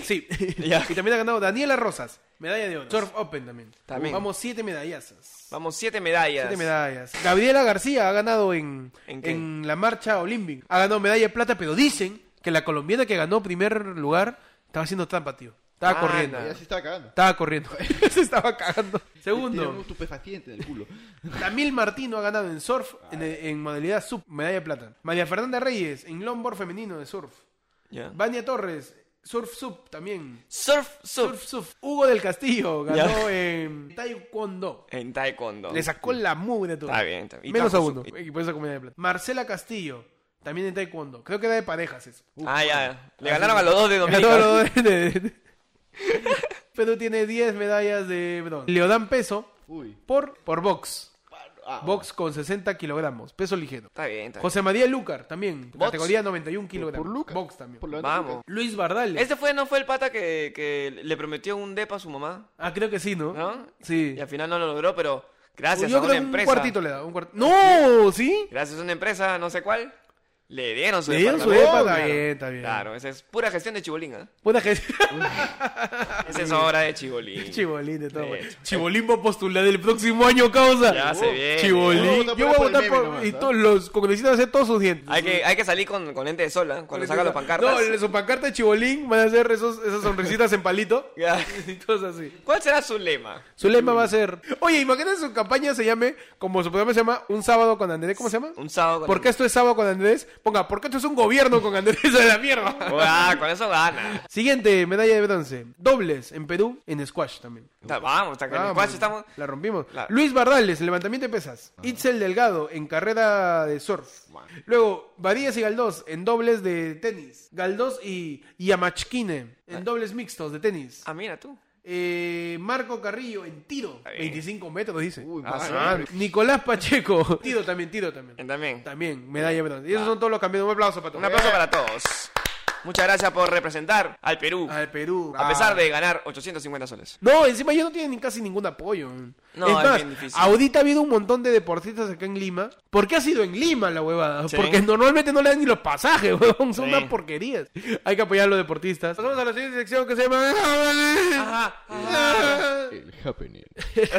Sí. Y también ha ganado Daniela Rosas. Medalla de oro. Surf open también. También. Vamos, siete medallazas. Vamos, siete medallas. Siete medallas. Gabriela García ha ganado en, ¿En en la marcha olímpica. Ha ganado medalla de plata, pero dicen que la colombiana que ganó primer lugar estaba haciendo trampa, tío. Estaba Ah, corriendo. Ella sí estaba cagando. Estaba corriendo. Se estaba cagando. Tiene un Segundo, estupefaciente del culo. Tamil Martino ha ganado en surf en, en modalidad sub, medalla de plata. María Fernanda Reyes en longboard femenino de surf. Ya. Vania Torres, surf sub también. Surf, surf. Surf sub. Hugo del Castillo ganó en taekwondo. En taekwondo. Le sacó la mugre todo. Está bien, está bien. Menos a tajo uno. sub. Y por eso con medalla de plata. Marcela Castillo, también en taekwondo. Creo que era de parejas eso. Ah, ya. Le ganaron a los dos de Dominica. lo de- de- de- Perú tiene 10 medallas de bronce. Leodán Peso Uy. por, por box. Ah, Box con 60 kilogramos, peso ligero. Está bien, está bien. José María Lucar, también, Box. categoría 91 kilogramos. por Lucar. Box también. por Vamos. Luis Bardales. Este fue, ¿no fue el pata que, que le prometió un depa a su mamá? Ah, creo que sí, ¿no? ¿No? Sí. Y al final no lo logró, pero gracias Yo a creo una que un empresa. cuartito le da. Un cuart- ¡No! ¿Sí? Gracias a una empresa, no sé cuál, le dieron su Le dieron su departamento. depa, está Claro. bien, está bien. Claro, esa es pura gestión de chibolín, ¿eh? Buena que Esa es obra de chibolín. Chibolín de todo. De güey. hecho. Chibolín va a postular el próximo año, causa. Ya se viene. Chibolín. A Yo voy a votar por. nomás, y ¿ah? todos los congresistas hacer todos sus dientes. Hay que, hay que salir con, con lente de sol, ¿eh? Cuando saca los pancartas. No, su pancarta de Chibolín van a hacer esos, esas sonrisitas en palito. Ya. y todos así. ¿Cuál será su lema? Su lema va a ser. Oye, imagínate su campaña se llame, como su programa se llama, Un sábado con Andrés. ¿Cómo se llama? Un sábado con ¿Por qué esto es sábado con Andrés? Ponga, ¿por qué esto es un gobierno con Andrés de la mierda? Ah, con eso gana. Siguiente, medalla de bronce. Dobles en Perú, en squash también. Está- vamos, está en squash estamos. La rompimos. Luis Bardales, en levantamiento de pesas. Itzel Delgado, en carrera de surf. Luego, Badías y Galdós, en dobles de tenis. Galdós y Yamachkine, en dobles mixtos de tenis. Ah, mira tú. Eh, Marco Carrillo, en tiro. bien. 25 metros, dice. Uy, Ah, sí. Nicolás Pacheco, tiro también, tiro también. También. También, medalla de bronce. Y esos son todos los campeones. Un aplauso para todos. Un aplauso para todos. Muchas gracias por representar al Perú. Al Perú. A pesar Ah. de ganar 850 soles. No, encima ellos no tienen ni casi ningún apoyo. No, es es más, bien difícil. ahorita ha habido un montón de deportistas acá en Lima. ¿Por qué ha sido en Lima la huevada? Sí. Porque normalmente no le dan ni los pasajes, huevón. Son Sí. unas porquerías. Hay que apoyar a los deportistas. Pasamos a la siguiente sección que se llama... Ajá. El happening.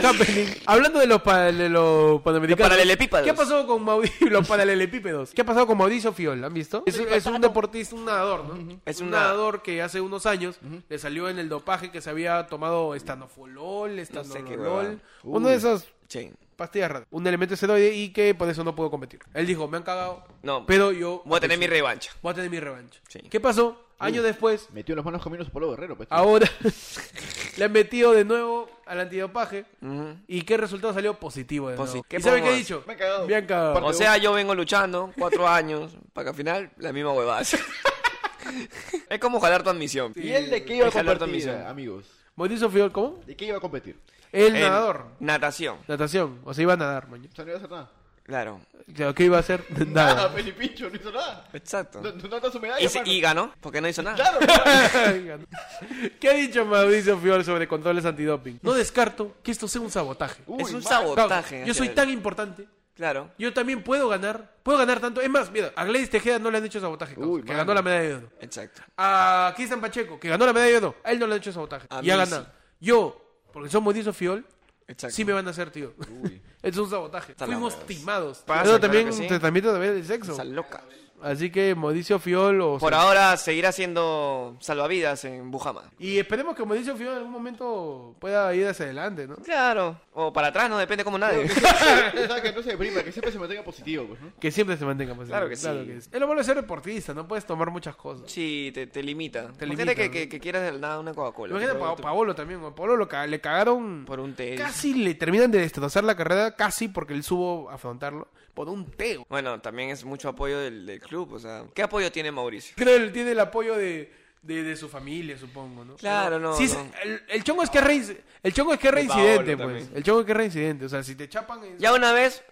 Happening. Hablando de los, pa- de los panamericanos. Los paralelepípedos. ¿Qué ha pasado con Mauricio? los paralelepípedos. ¿Qué ha pasado con Mauricio Fiol? ¿Han visto? Es, es un deportista, un nadador, ¿no? ¿No? Es un una- nadador que hace unos años le salió en el dopaje que se había tomado estanofolol, sé estanolol, huevada. uno de esos Sí. pastillas raras, un elemento esteroide y que por eso no pudo competir. Él dijo, me han cagado, No, pero yo voy a tener mi revancha. voy a tener mi revancha. Sí. ¿Qué pasó? Años después, Metió las manos caminos Polo Guerrero, pues. ahora le han metido de nuevo al antidopaje Ujú. y qué resultado salió positivo de Posi- nuevo. ¿qué ¿Y sabe qué he dicho? Me han cagado. Me han cagado. O sea, yo vengo luchando cuatro años para que al final la misma huevada. es como jalar tu admisión. ¿Y él de qué iba a competir, admisión. amigos? Mauricio Fiol, ¿cómo? ¿De qué iba a competir? El En nadador. Natación, Natación. O sea, iba a nadar, mañana. O sea, no iba a hacer nada. claro. Claro, ¿Qué iba a hacer? Nada, Nada. Felipicho, no hizo nada. Exacto. No, no, no su medalla, Y, se- mano. y ganó, porque no hizo nada. Claro, ¿Qué ha dicho Mauricio Fiol sobre controles antidoping? No descarto que esto sea un sabotaje. Uy, es un mano. sabotaje. Claro, yo soy tan importante. Claro. Yo también puedo ganar. Puedo ganar tanto. Es más, mira, a Gladys Tejeda no le han hecho sabotaje. causa, Uy, que mano. ganó la medalla de oro. Exacto. A Cristian Pacheco, que ganó la medalla de oro. A él no le han hecho sabotaje. A y ha ganado. sí. Yo, porque soy Mauricio Fiol, Exacto. sí me van a hacer, tío. Uy. Es un sabotaje. Está Fuimos timados. Pasa, claro también que sí. transmite a través del sexo. Esa loca. Así que Mauricio Fiol o Por ahora seguirá siendo salvavidas en Bujama. Y esperemos que Mauricio Fiol en algún momento pueda ir hacia adelante, ¿no? Claro. O para atrás, no depende como nadie. Que no se deprima, que siempre se mantenga positivo, pues, ¿no? Que siempre se mantenga positivo. Claro que sí. es. Es lo malo de ser deportista, no puedes tomar muchas cosas. Sí, te, te limita. Te Imagínate limita, que, ¿no? que, que quieras de nada una Coca-Cola. Imagínate a tú- Paolo también. A Paolo lo ca- le cagaron. Por un té. Casi le terminan de destrozar la carrera, casi porque él supo afrontarlo. Por un teo. Bueno, también es mucho apoyo del, del club, o sea, ¿qué apoyo tiene Mauricio? Creo que él tiene el apoyo de, de, de su familia, supongo, ¿no? Claro, no, Sí, es- no. El, el chongo es que es reinc- el chongo es que es De reincidente, Paolo pues. también. El chongo es que es reincidente. O sea, si te chapan. es- Ya una vez,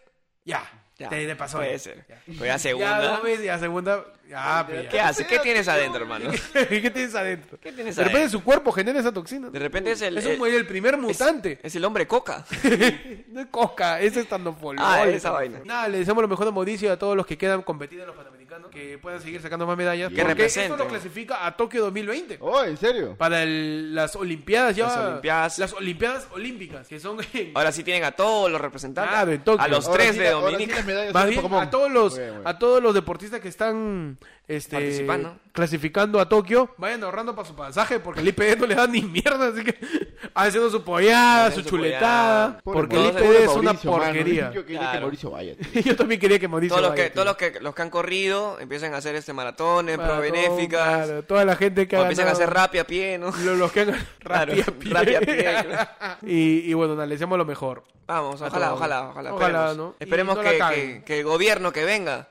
Ya. ya, Te, te pasó. puede ya. ser. Ya. Pero ya Ya segunda, dos veces, ya segunda. Ya, pues, ya. ¿qué hace? ¿Qué tienes adentro, hermano? ¿Qué tienes adentro? ¿Qué tienes De repente adentro? su cuerpo genera esa toxina. De repente es el, es el- un- el primer mutante. es el hombre coca. No es coca, es estandofolol. Ah, esa vaina. Nada, le deseamos lo mejor a Mauricio y a todos los que quedan competiendo en los Panamericanos. Que puedan seguir sacando más medallas. Que porque representen. esto lo clasifica a Tokio 2020. Oh, ¿en serio? Para el- las Olimpiadas ya. Las Olimpiadas. Las Olimpiadas Olímpicas, que son en- Ahora sí tienen a todos los representantes. Claro, en Tokio. A los Ahora tres sí de sí Dominica. Más bien, a todos los a todos los deportistas que están este, Participando. clasificando a Tokio vayan ahorrando para su pasaje porque el IPD no le da ni mierda así que haciendo su pollada su su chuletada pollada. Porque el IPD es pobre una Mauricio, mano. porquería Yo quería que Claro. Mauricio vaya. yo también quería que Mauricio Todos los vaya, que, todos los que, los que han corrido empiezan a hacer este maratones, pro Maratón, benéficas. claro, toda la gente que ha empiezan a hacer rap a pie, los que han Claro, rapia pie. rapia pie, claro. y, y bueno deseamos lo mejor Vamos, A ojalá, ojalá, ojalá. Ojalá, esperemos Esperemos que- que el gobierno que venga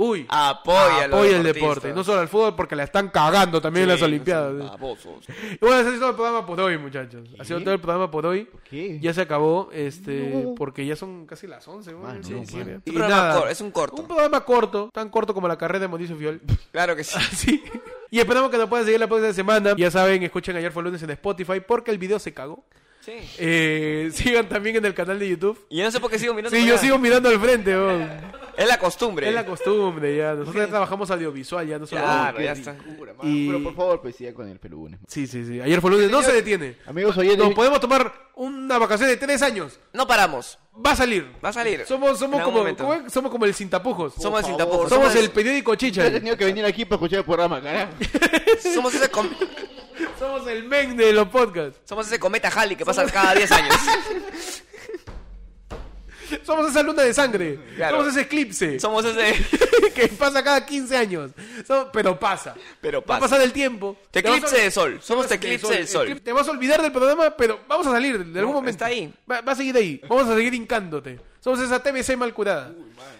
uy apoye, a los apoya el deporte no solo al fútbol porque la están cagando también en Sí, las olimpiadas no babosos. Y bueno, ese ha sido todo el programa por hoy, muchachos. Ha sido todo el programa por hoy. ¿Qué? Ya se acabó, este, No. porque ya son casi las 11. ¿no? Mano, Sí, no, sí, nada, es un corto. Un programa corto, tan corto como la carrera de Mauricio Fiol. Claro que sí. Así. Y esperamos que nos puedan seguir la próxima semana. Ya saben, escuchen ayer fue lunes en Spotify porque el video se cagó. Sí. Eh, sigan también en el canal de YouTube. Y yo no sé por qué sigo mirando. Sí, yo allá. sigo mirando al frente. Es la costumbre. Es la costumbre ya. Nosotros ya trabajamos audiovisual ya, no solo Claro, ya está. Y- Pero por favor, pues sigan con el pelunes. Sí, sí, sí. Ayer fue lunes. No se detiene. Amigos oyentes, Nos podemos tomar una vacación de tres años. No paramos. Va a salir. Va a salir. Somos, somos, como, somos como el sin tapujos. Somos el sin tapujos. Somos Somos, el periódico yo chicha. he tenido que venir aquí para escuchar el programa, carajo. somos ese, com- Somos el men de los podcasts. somos ese cometa Halley que pasa cada 10 años. Somos esa luna de sangre. Claro. Somos ese eclipse somos ese. que pasa cada 15 años. Pero pasa. Pero Va a pasa. pasar el tiempo. Te vas a- eclipse de sol. Somos te eclipse del sol. Te vas a olvidar del programa, pero vamos a salir de algún No, momento. está ahí. Va, va a seguir ahí. Vamos a seguir hincándote. Somos esa TVC mal curada.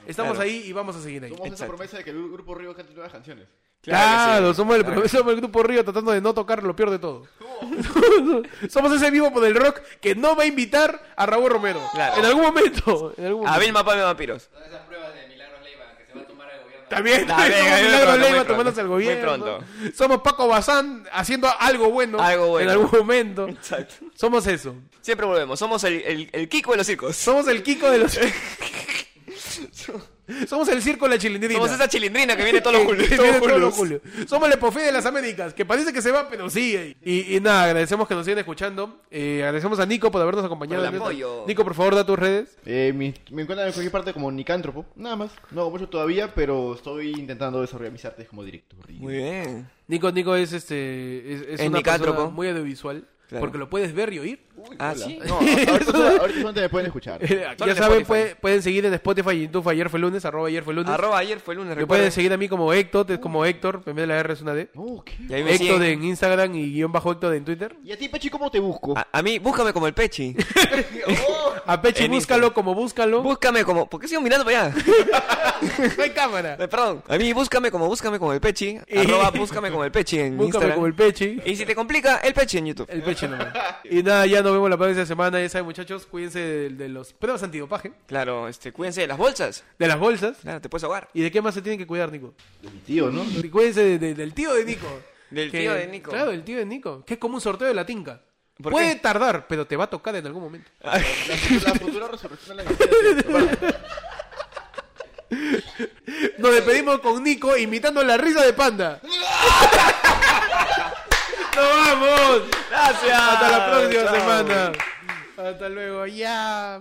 Estamos Claro. ahí y vamos a seguir ahí. Somos esa promesa de que el grupo Río cante nuevas canciones. Claro, sí. somos, el, somos el grupo Río tratando de no tocar lo peor de todo. somos ese vivo por el rock que no va a invitar a Raúl Romero. Claro. En algún momento. En algún A momento. Vilma Palme Vampiros. Todas esas pruebas de Milagros Leiva que se va a tomar el gobierno. También, También, somos muy Leiva muy tomándose el Muy gobierno. pronto. Somos Paco Bazán haciendo algo bueno, Algo bueno. en algún momento. Exacto. Somos eso. Siempre volvemos. Somos el, el, el Kiko de los circos. Somos el Kiko de los... Somos el circo de la chilindrina. Somos esa chilindrina que viene todos los julios. Los julios. julios. Somos el epofé de las Américas, que parece que se va, pero sigue. Y, y nada, agradecemos que nos sigan escuchando. Eh, agradecemos a Nico por habernos acompañado. Por el apoyo. Nico, por favor, da tus redes. Eh, mi- me encuentran en cualquier parte como Nicántropo, nada más. No hago mucho todavía, pero estoy intentando desarrollar mis artes como director. Muy bien. Nico, Nico es este es, es Es una nicántropo. persona muy audiovisual, Claro. porque lo puedes ver y oír. Ah, Hola. sí. No, ahorita, ahorita solamente me pueden escuchar. ya Solo en saben, puede- pueden seguir en Spotify y YouTube ayer fue lunes, arroba ayer fue lunes. Arroba ayer fue lunes, Me pueden seguir a mí como Héctor, es como Héctor, en vez de la R es una D. Oh, ¿qué? Y ahí me Héctor siguen. en Instagram y guion bajo Héctor en Twitter. ¿Y a ti, Pechi, cómo te busco? A, a mí, búscame como el Pechi. A Pechi, En búscalo Instagram. como búscalo. Búscame como... ¿Por qué sigo mirando para allá? no hay cámara. Eh, Perdón. A mí, búscame como búscame como el Pechi. Arroba búscame como el Pechi en Búscame Instagram. como el Pechi. Y si te complica, el Pechi en YouTube. El Pechi nomás. Y nada, ya nos vemos la próxima semana. Ya saben, muchachos, cuídense de, de los pruebas antidopaje, Claro, este, cuídense de las bolsas. de las bolsas. Claro, te puedes ahogar. ¿Y de qué más se tienen que cuidar, Nico? De mi tío, ¿no? Y Cuídense de- de- del tío de Nico. Del Que- tío de Nico. Claro, del tío de Nico. Que es como un sorteo de la tinca. ¿Por Puede qué? tardar, pero te va a tocar en algún momento. La, la futura resurrección de la. Nos despedimos con Nico imitando la risa de panda. ¡Nos vamos! Gracias. Hasta la próxima Chao. semana. Hasta luego. Ya.